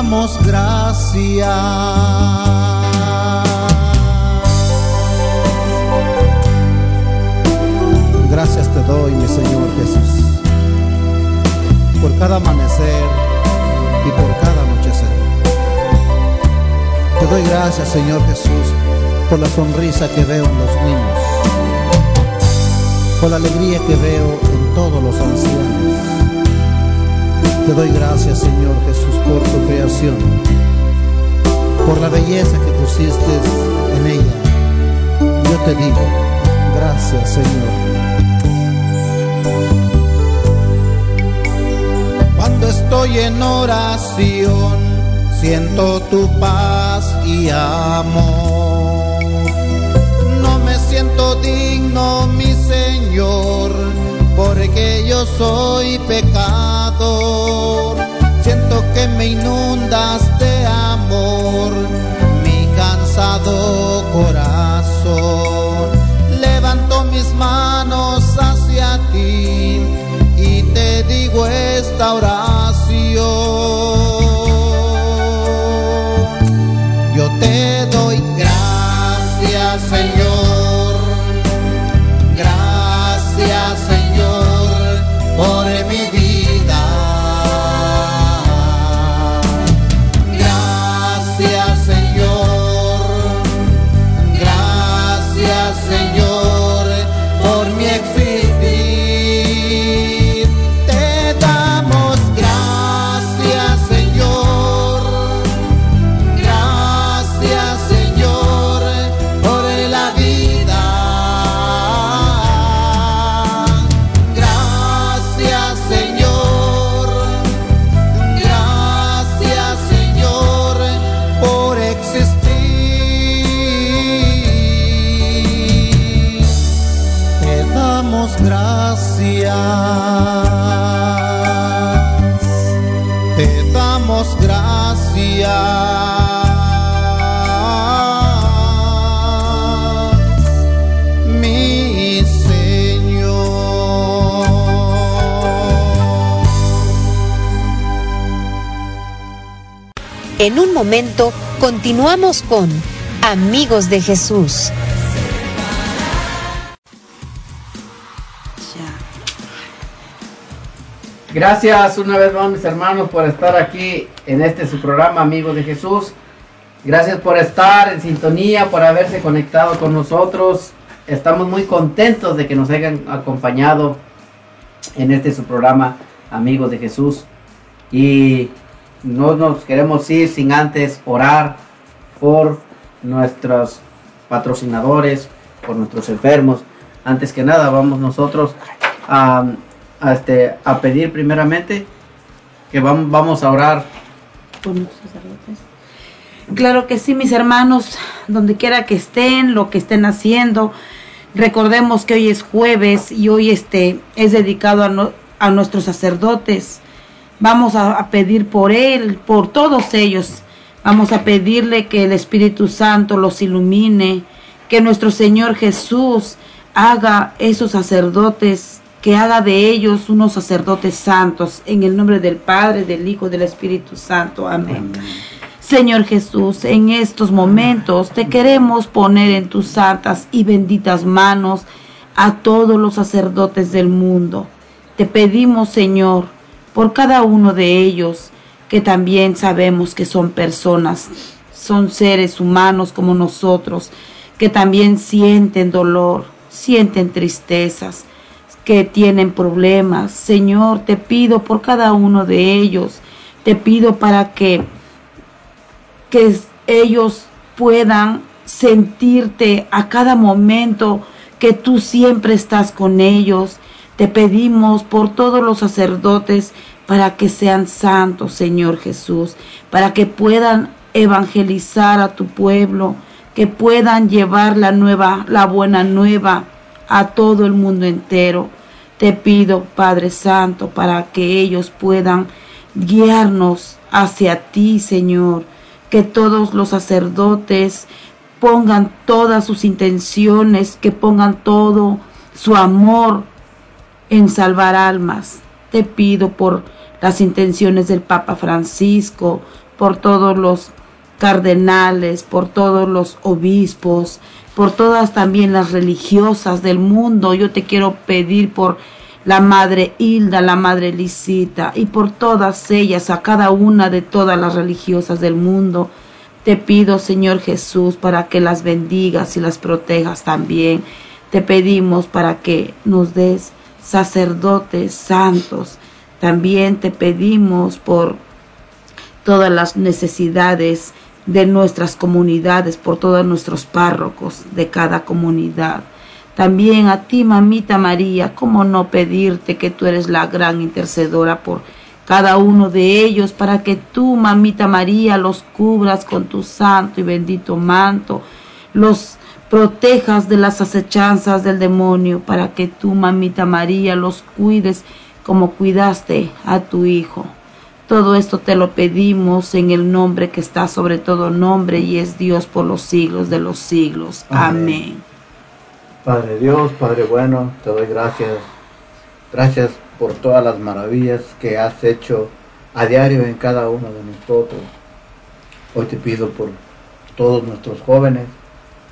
Damos gracias. Gracias te doy, mi Señor Jesús, por cada amanecer y por cada anochecer. Te doy gracias, Señor Jesús, por la sonrisa que veo en los niños, por la alegría que veo en todos los ancianos. Te doy gracias, Señor Jesús, por tu creación, por la belleza que pusiste en ella. Yo te digo, gracias, Señor. Cuando estoy en oración, siento tu paz y amor. No me siento digno, mi Señor, que yo soy pecador. Siento que me inundas de amor, mi cansado corazón. Levanto mis manos hacia ti y te digo esta oración. En un momento continuamos con Amigos de Jesús. Gracias una vez más mis hermanos por estar aquí en este su programa Amigos de Jesús. Gracias por estar en sintonía, por haberse conectado con nosotros. Estamos muy contentos de que nos hayan acompañado en este su programa Amigos de Jesús. Y no nos queremos ir sin antes orar por nuestros patrocinadores, por nuestros enfermos. Antes que nada, vamos nosotros a, este, a pedir primeramente que vamos, vamos a orar por nuestros sacerdotes. Claro que sí, mis hermanos, donde quiera que estén, lo que estén haciendo, recordemos que hoy es jueves y hoy este es dedicado a, no- a nuestros sacerdotes. Vamos a, a pedir por él, por todos ellos. Vamos a pedirle que el Espíritu Santo los ilumine, que nuestro Señor Jesús haga esos sacerdotes, que haga de ellos unos sacerdotes santos, en el nombre del Padre, del Hijo del Espíritu Santo. Amén. Señor Jesús, en estos momentos te queremos poner en tus santas y benditas manos a todos los sacerdotes del mundo. Te pedimos, Señor, por cada uno de ellos, que también sabemos que son personas, son seres humanos como nosotros, que también sienten dolor, sienten tristezas, que tienen problemas. Señor, te pido por cada uno de ellos, te pido para que que ellos puedan sentirte a cada momento que tú siempre estás con ellos. Te pedimos por todos los sacerdotes para que sean santos, Señor Jesús, para que puedan evangelizar a tu pueblo, que puedan llevar la nueva, la buena nueva a todo el mundo entero. Te pido, Padre Santo, para que ellos puedan guiarnos hacia ti, Señor. Que todos los sacerdotes pongan todas sus intenciones, que pongan todo su amor en salvar almas. Te pido por las intenciones del Papa Francisco, por todos los cardenales, por todos los obispos, por todas también las religiosas del mundo. Yo te quiero pedir por la Madre Hilda, la Madre Lisita y por todas ellas, a cada una de todas las religiosas del mundo. Te pido, Señor Jesús, para que las bendigas y las protejas también. Te pedimos para que nos des sacerdotes santos. También te pedimos por todas las necesidades de nuestras comunidades, por todos nuestros párrocos de cada comunidad. También a ti, mamita María, cómo no pedirte que tú eres la gran intercedora por cada uno de ellos, para que tú, mamita María, los cubras con tu santo y bendito manto, los protejas de las acechanzas del demonio, para que tú, mamita María, los cuides como cuidaste a tu Hijo. Todo esto te lo pedimos en el nombre que está sobre todo nombre y es Dios por los siglos de los siglos. Amén. Padre Dios, Padre bueno, te doy gracias. Gracias por todas las maravillas que has hecho a diario en cada uno de nosotros. Hoy te pido por todos nuestros jóvenes,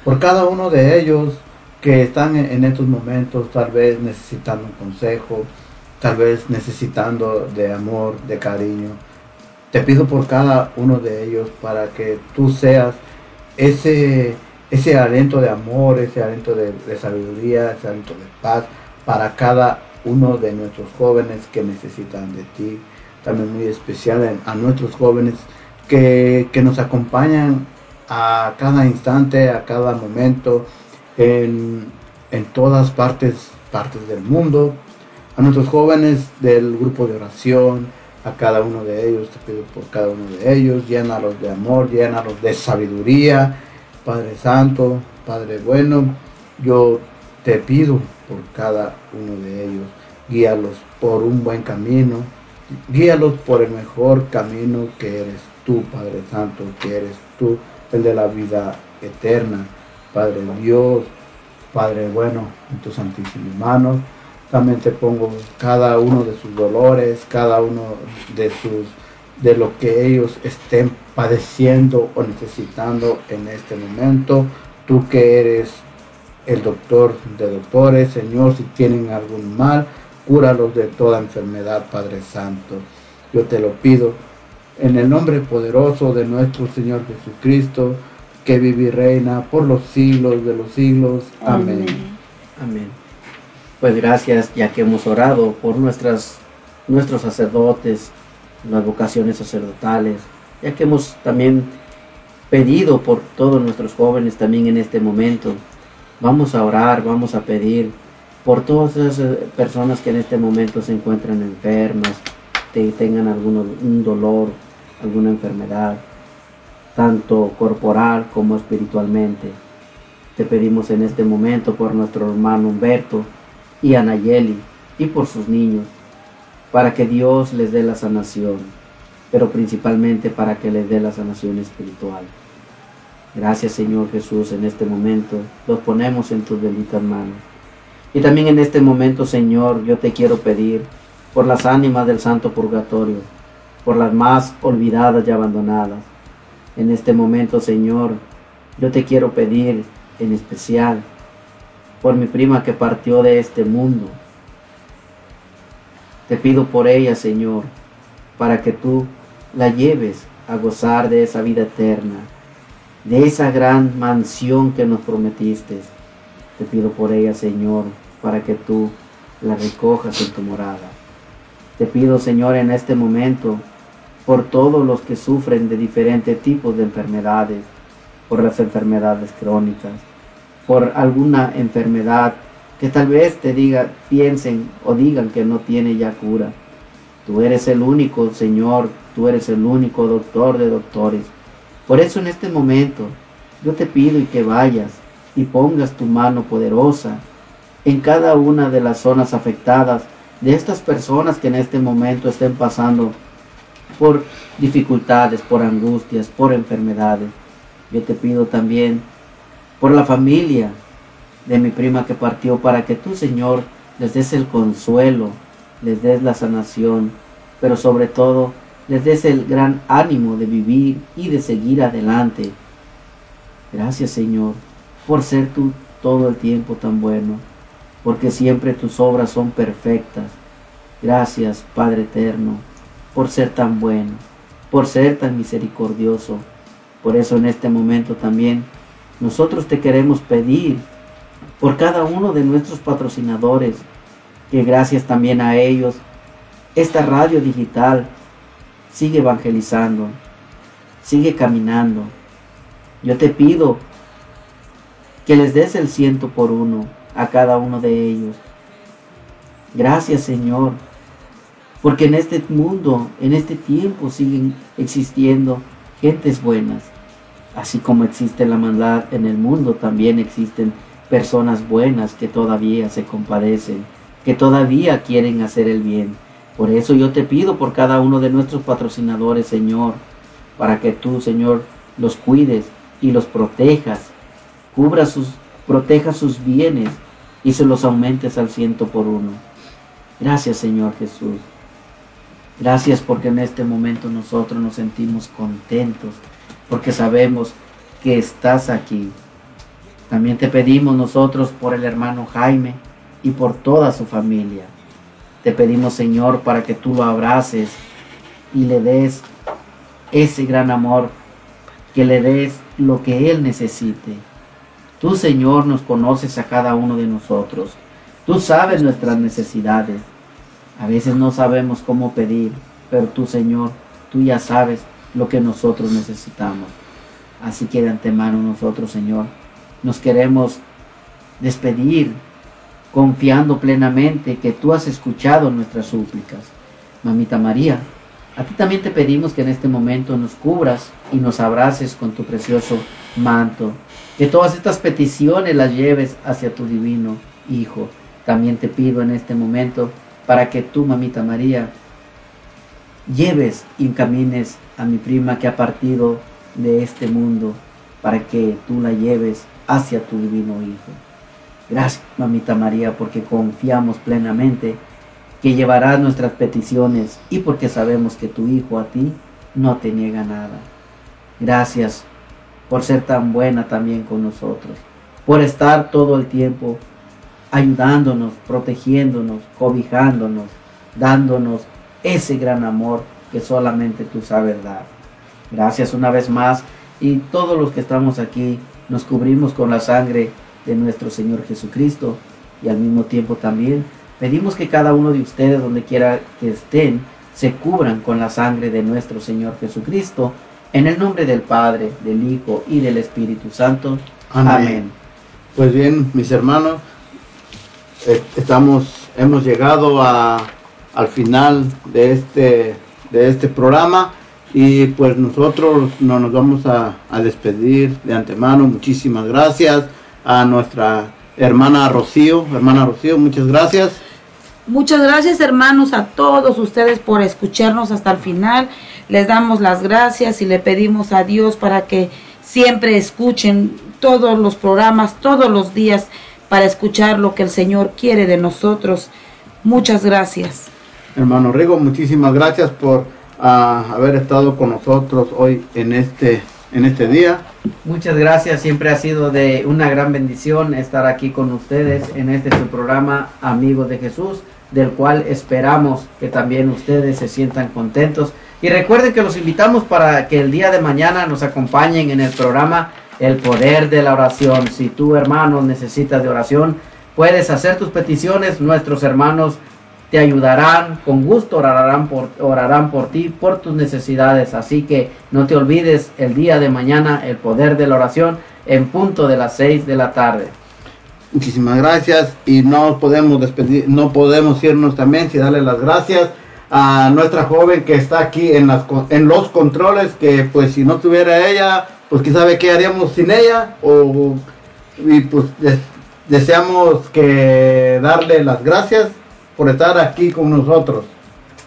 por cada uno de ellos que están en, estos momentos tal vez necesitando un consejo, tal vez necesitando de amor, de cariño. Te pido por cada uno de ellos para que tú seas ese, ese aliento de amor, ese aliento de, sabiduría, ese aliento de paz para cada uno de nuestros jóvenes que necesitan de ti. También muy especial a nuestros jóvenes que, que nos acompañan a cada instante, a cada momento, en, en todas partes, partes del mundo. A nuestros jóvenes del grupo de oración, a cada uno de ellos, te pido por cada uno de ellos, llénalos de amor, llénalos de sabiduría, Padre Santo, Padre bueno, yo te pido por cada uno de ellos, guíalos por un buen camino, guíalos por el mejor camino que eres tú, Padre Santo, que eres tú, el de la vida eterna, Padre Dios, Padre bueno, en tus santísimas manos. También te pongo cada uno de sus dolores, cada uno de sus de lo que ellos estén padeciendo o necesitando en este momento. Tú que eres el doctor de doctores, Señor, si tienen algún mal, cúralos de toda enfermedad, Padre Santo. Yo te lo pido en el nombre poderoso de nuestro Señor Jesucristo, que vive y reina por los siglos de los siglos. Amén. Amén. Pues gracias, ya que hemos orado por nuestras, nuestros sacerdotes, las vocaciones sacerdotales, ya que hemos también pedido por todos nuestros jóvenes también en este momento. Vamos a orar, vamos a pedir por todas esas eh, personas que en este momento se encuentran enfermas, que tengan algún un dolor, alguna enfermedad, tanto corporal como espiritualmente. Te pedimos en este momento por nuestro hermano Humberto y Anayeli y por sus niños, para que Dios les dé la sanación, pero principalmente para que les dé la sanación espiritual. Gracias Señor Jesús, en este momento los ponemos en tus benditas manos. Y también en este momento, Señor, yo te quiero pedir por las ánimas del Santo Purgatorio, por las más olvidadas y abandonadas. En este momento, Señor, yo te quiero pedir en especial por mi prima que partió de este mundo. Te pido por ella, Señor, para que tú la lleves a gozar de esa vida eterna, de esa gran mansión que nos prometiste. Te pido por ella, Señor, para que tú la recojas en tu morada. Te pido, Señor, en este momento, por todos los que sufren de diferentes tipos de enfermedades, por las enfermedades crónicas, por alguna enfermedad que tal vez te diga, piensen o digan que no tiene ya cura. Tú eres el único, Señor, tú eres el único doctor de doctores. Por eso en este momento yo te pido y que vayas y pongas tu mano poderosa en cada una de las zonas afectadas de estas personas que en este momento estén pasando por dificultades, por angustias, por enfermedades. Yo te pido también por la familia de mi prima que partió para que tú, Señor, les des el consuelo, les des la sanación, pero sobre todo les des el gran ánimo de vivir y de seguir adelante. Gracias, Señor, por ser tú todo el tiempo tan bueno, porque siempre tus obras son perfectas. Gracias, Padre eterno, por ser tan bueno, por ser tan misericordioso. Por eso en este momento también nosotros te queremos pedir por cada uno de nuestros patrocinadores, que gracias también a ellos, esta radio digital sigue evangelizando, sigue caminando. Yo te pido que les des el ciento por uno a cada uno de ellos. Gracias Señor, porque en este mundo, en este tiempo siguen existiendo gentes buenas. Así como existe la maldad en el mundo, también existen personas buenas que todavía se compadecen, que todavía quieren hacer el bien. Por eso yo te pido por cada uno de nuestros patrocinadores, Señor, para que tú, Señor, los cuides y los protejas, cubra sus, proteja sus bienes y se los aumentes al ciento por uno. Gracias Señor Jesús. Gracias porque en este momento nosotros nos sentimos contentos, porque sabemos que estás aquí. También te pedimos nosotros por el hermano Jaime y por toda su familia. Te pedimos Señor para que tú lo abraces y le des ese gran amor, que le des lo que él necesite. Tú Señor nos conoces a cada uno de nosotros. Tú sabes nuestras necesidades. A veces no sabemos cómo pedir, pero tú Señor, tú ya sabes lo que nosotros necesitamos. Así que de antemano nosotros Señor, nos queremos despedir confiando plenamente que tú has escuchado nuestras súplicas. Mamita María, a ti también te pedimos que en este momento nos cubras y nos abraces con tu precioso manto. Que todas estas peticiones las lleves hacia tu divino Hijo. También te pido en este momento para que tú, mamita María, lleves y encamines a mi prima que ha partido de este mundo, para que tú la lleves hacia tu divino Hijo. Gracias, mamita María, porque confiamos plenamente que llevarás nuestras peticiones y porque sabemos que tu Hijo a ti no te niega nada. Gracias por ser tan buena también con nosotros, por estar todo el tiempo ayudándonos, protegiéndonos, cobijándonos, dándonos ese gran amor que solamente tú sabes dar. Gracias una vez más y todos los que estamos aquí nos cubrimos con la sangre de nuestro Señor Jesucristo y al mismo tiempo también pedimos que cada uno de ustedes donde quiera que estén se cubran con la sangre de nuestro Señor Jesucristo en el nombre del Padre, del Hijo y del Espíritu Santo. Amén. Amén. Pues bien, mis hermanos, estamos, hemos llegado a, al final de este, de este programa y pues nosotros no nos vamos a, a despedir de antemano. Muchísimas gracias a nuestra hermana Rocío. Hermana Rocío, muchas gracias. Muchas gracias hermanos a todos ustedes por escucharnos hasta el final. Les damos las gracias y le pedimos a Dios para que siempre escuchen todos los programas, todos los días, para escuchar lo que el Señor quiere de nosotros. Muchas gracias. Hermano Rigo, muchísimas gracias por ah, haber estado con nosotros hoy en este, en este día. Muchas gracias, siempre ha sido de una gran bendición estar aquí con ustedes en este su programa Amigos de Jesús, del cual esperamos que también ustedes se sientan contentos. Y recuerden que los invitamos para que el día de mañana nos acompañen en el programa El Poder de la Oración. Si tú hermano necesitas de oración, puedes hacer tus peticiones, nuestros hermanos te ayudarán, con gusto orarán por, orarán por ti, por tus necesidades. Así que no te olvides el día de mañana el poder de la oración en punto de las 6 de la tarde. Muchísimas gracias y no podemos despedir, no podemos irnos también sin darle las gracias a nuestra joven que está aquí en, las, en los controles, que pues si no tuviera ella, pues quién sabe qué haríamos sin ella, o, y pues des- deseamos que darle las gracias por estar aquí con nosotros.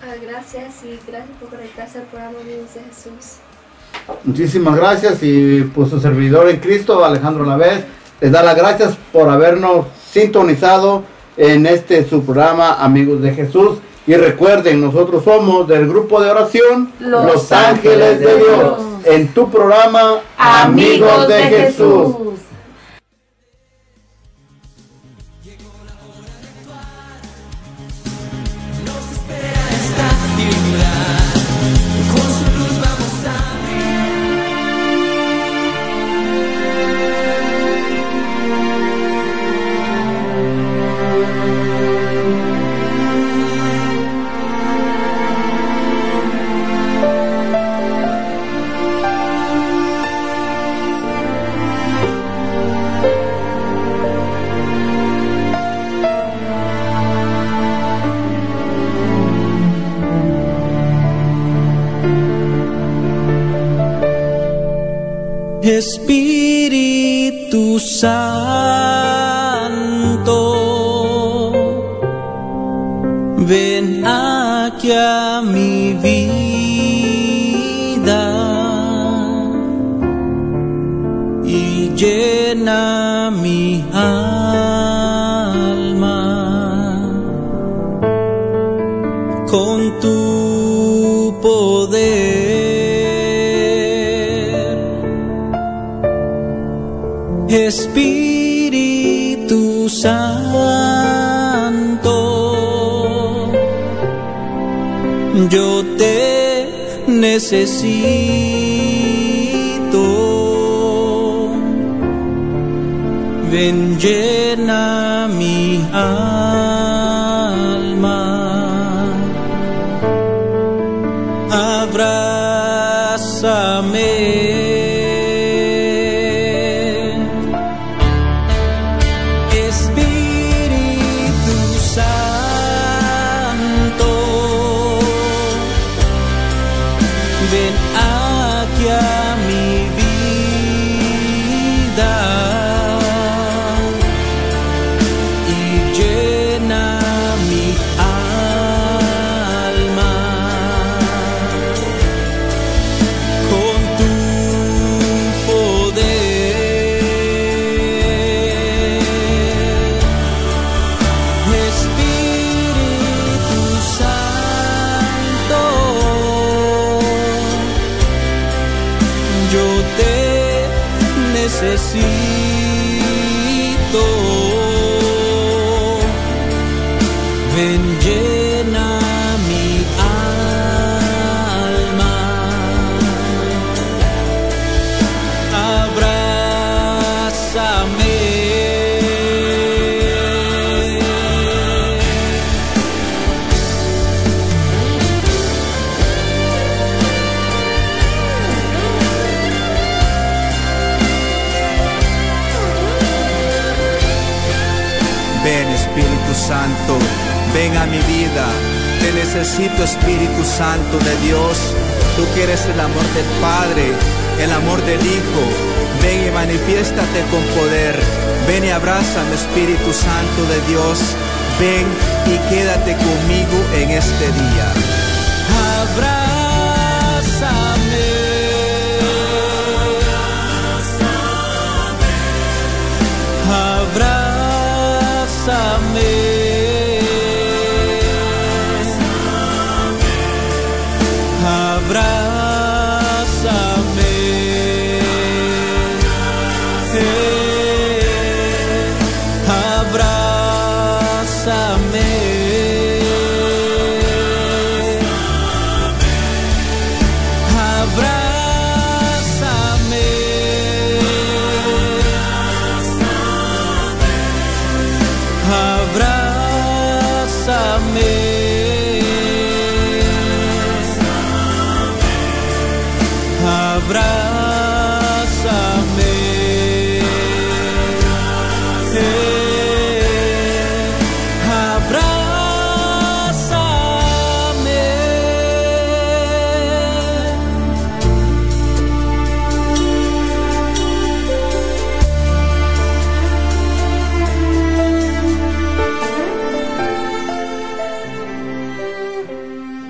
Ah, gracias y gracias por conectarse al programa Amigos de Jesús. Muchísimas gracias y pues su servidor en Cristo, Alejandro Lavés, les da las gracias por habernos sintonizado en este su programa Amigos de Jesús. Y recuerden, nosotros somos del grupo de oración Los Ángeles de Dios. En tu programa Amigos de Jesús. Espíritu Santo, ven aquí a mi vida y llena mi alma Espíritu Santo, yo te necesito. Ven llena mi alma. Necesito Espíritu Santo de Dios. Tú quieres el amor del Padre, el amor del Hijo. Ven y manifiéstate con poder. Ven y abrázame Espíritu Santo de Dios. Ven y quédate conmigo en este día.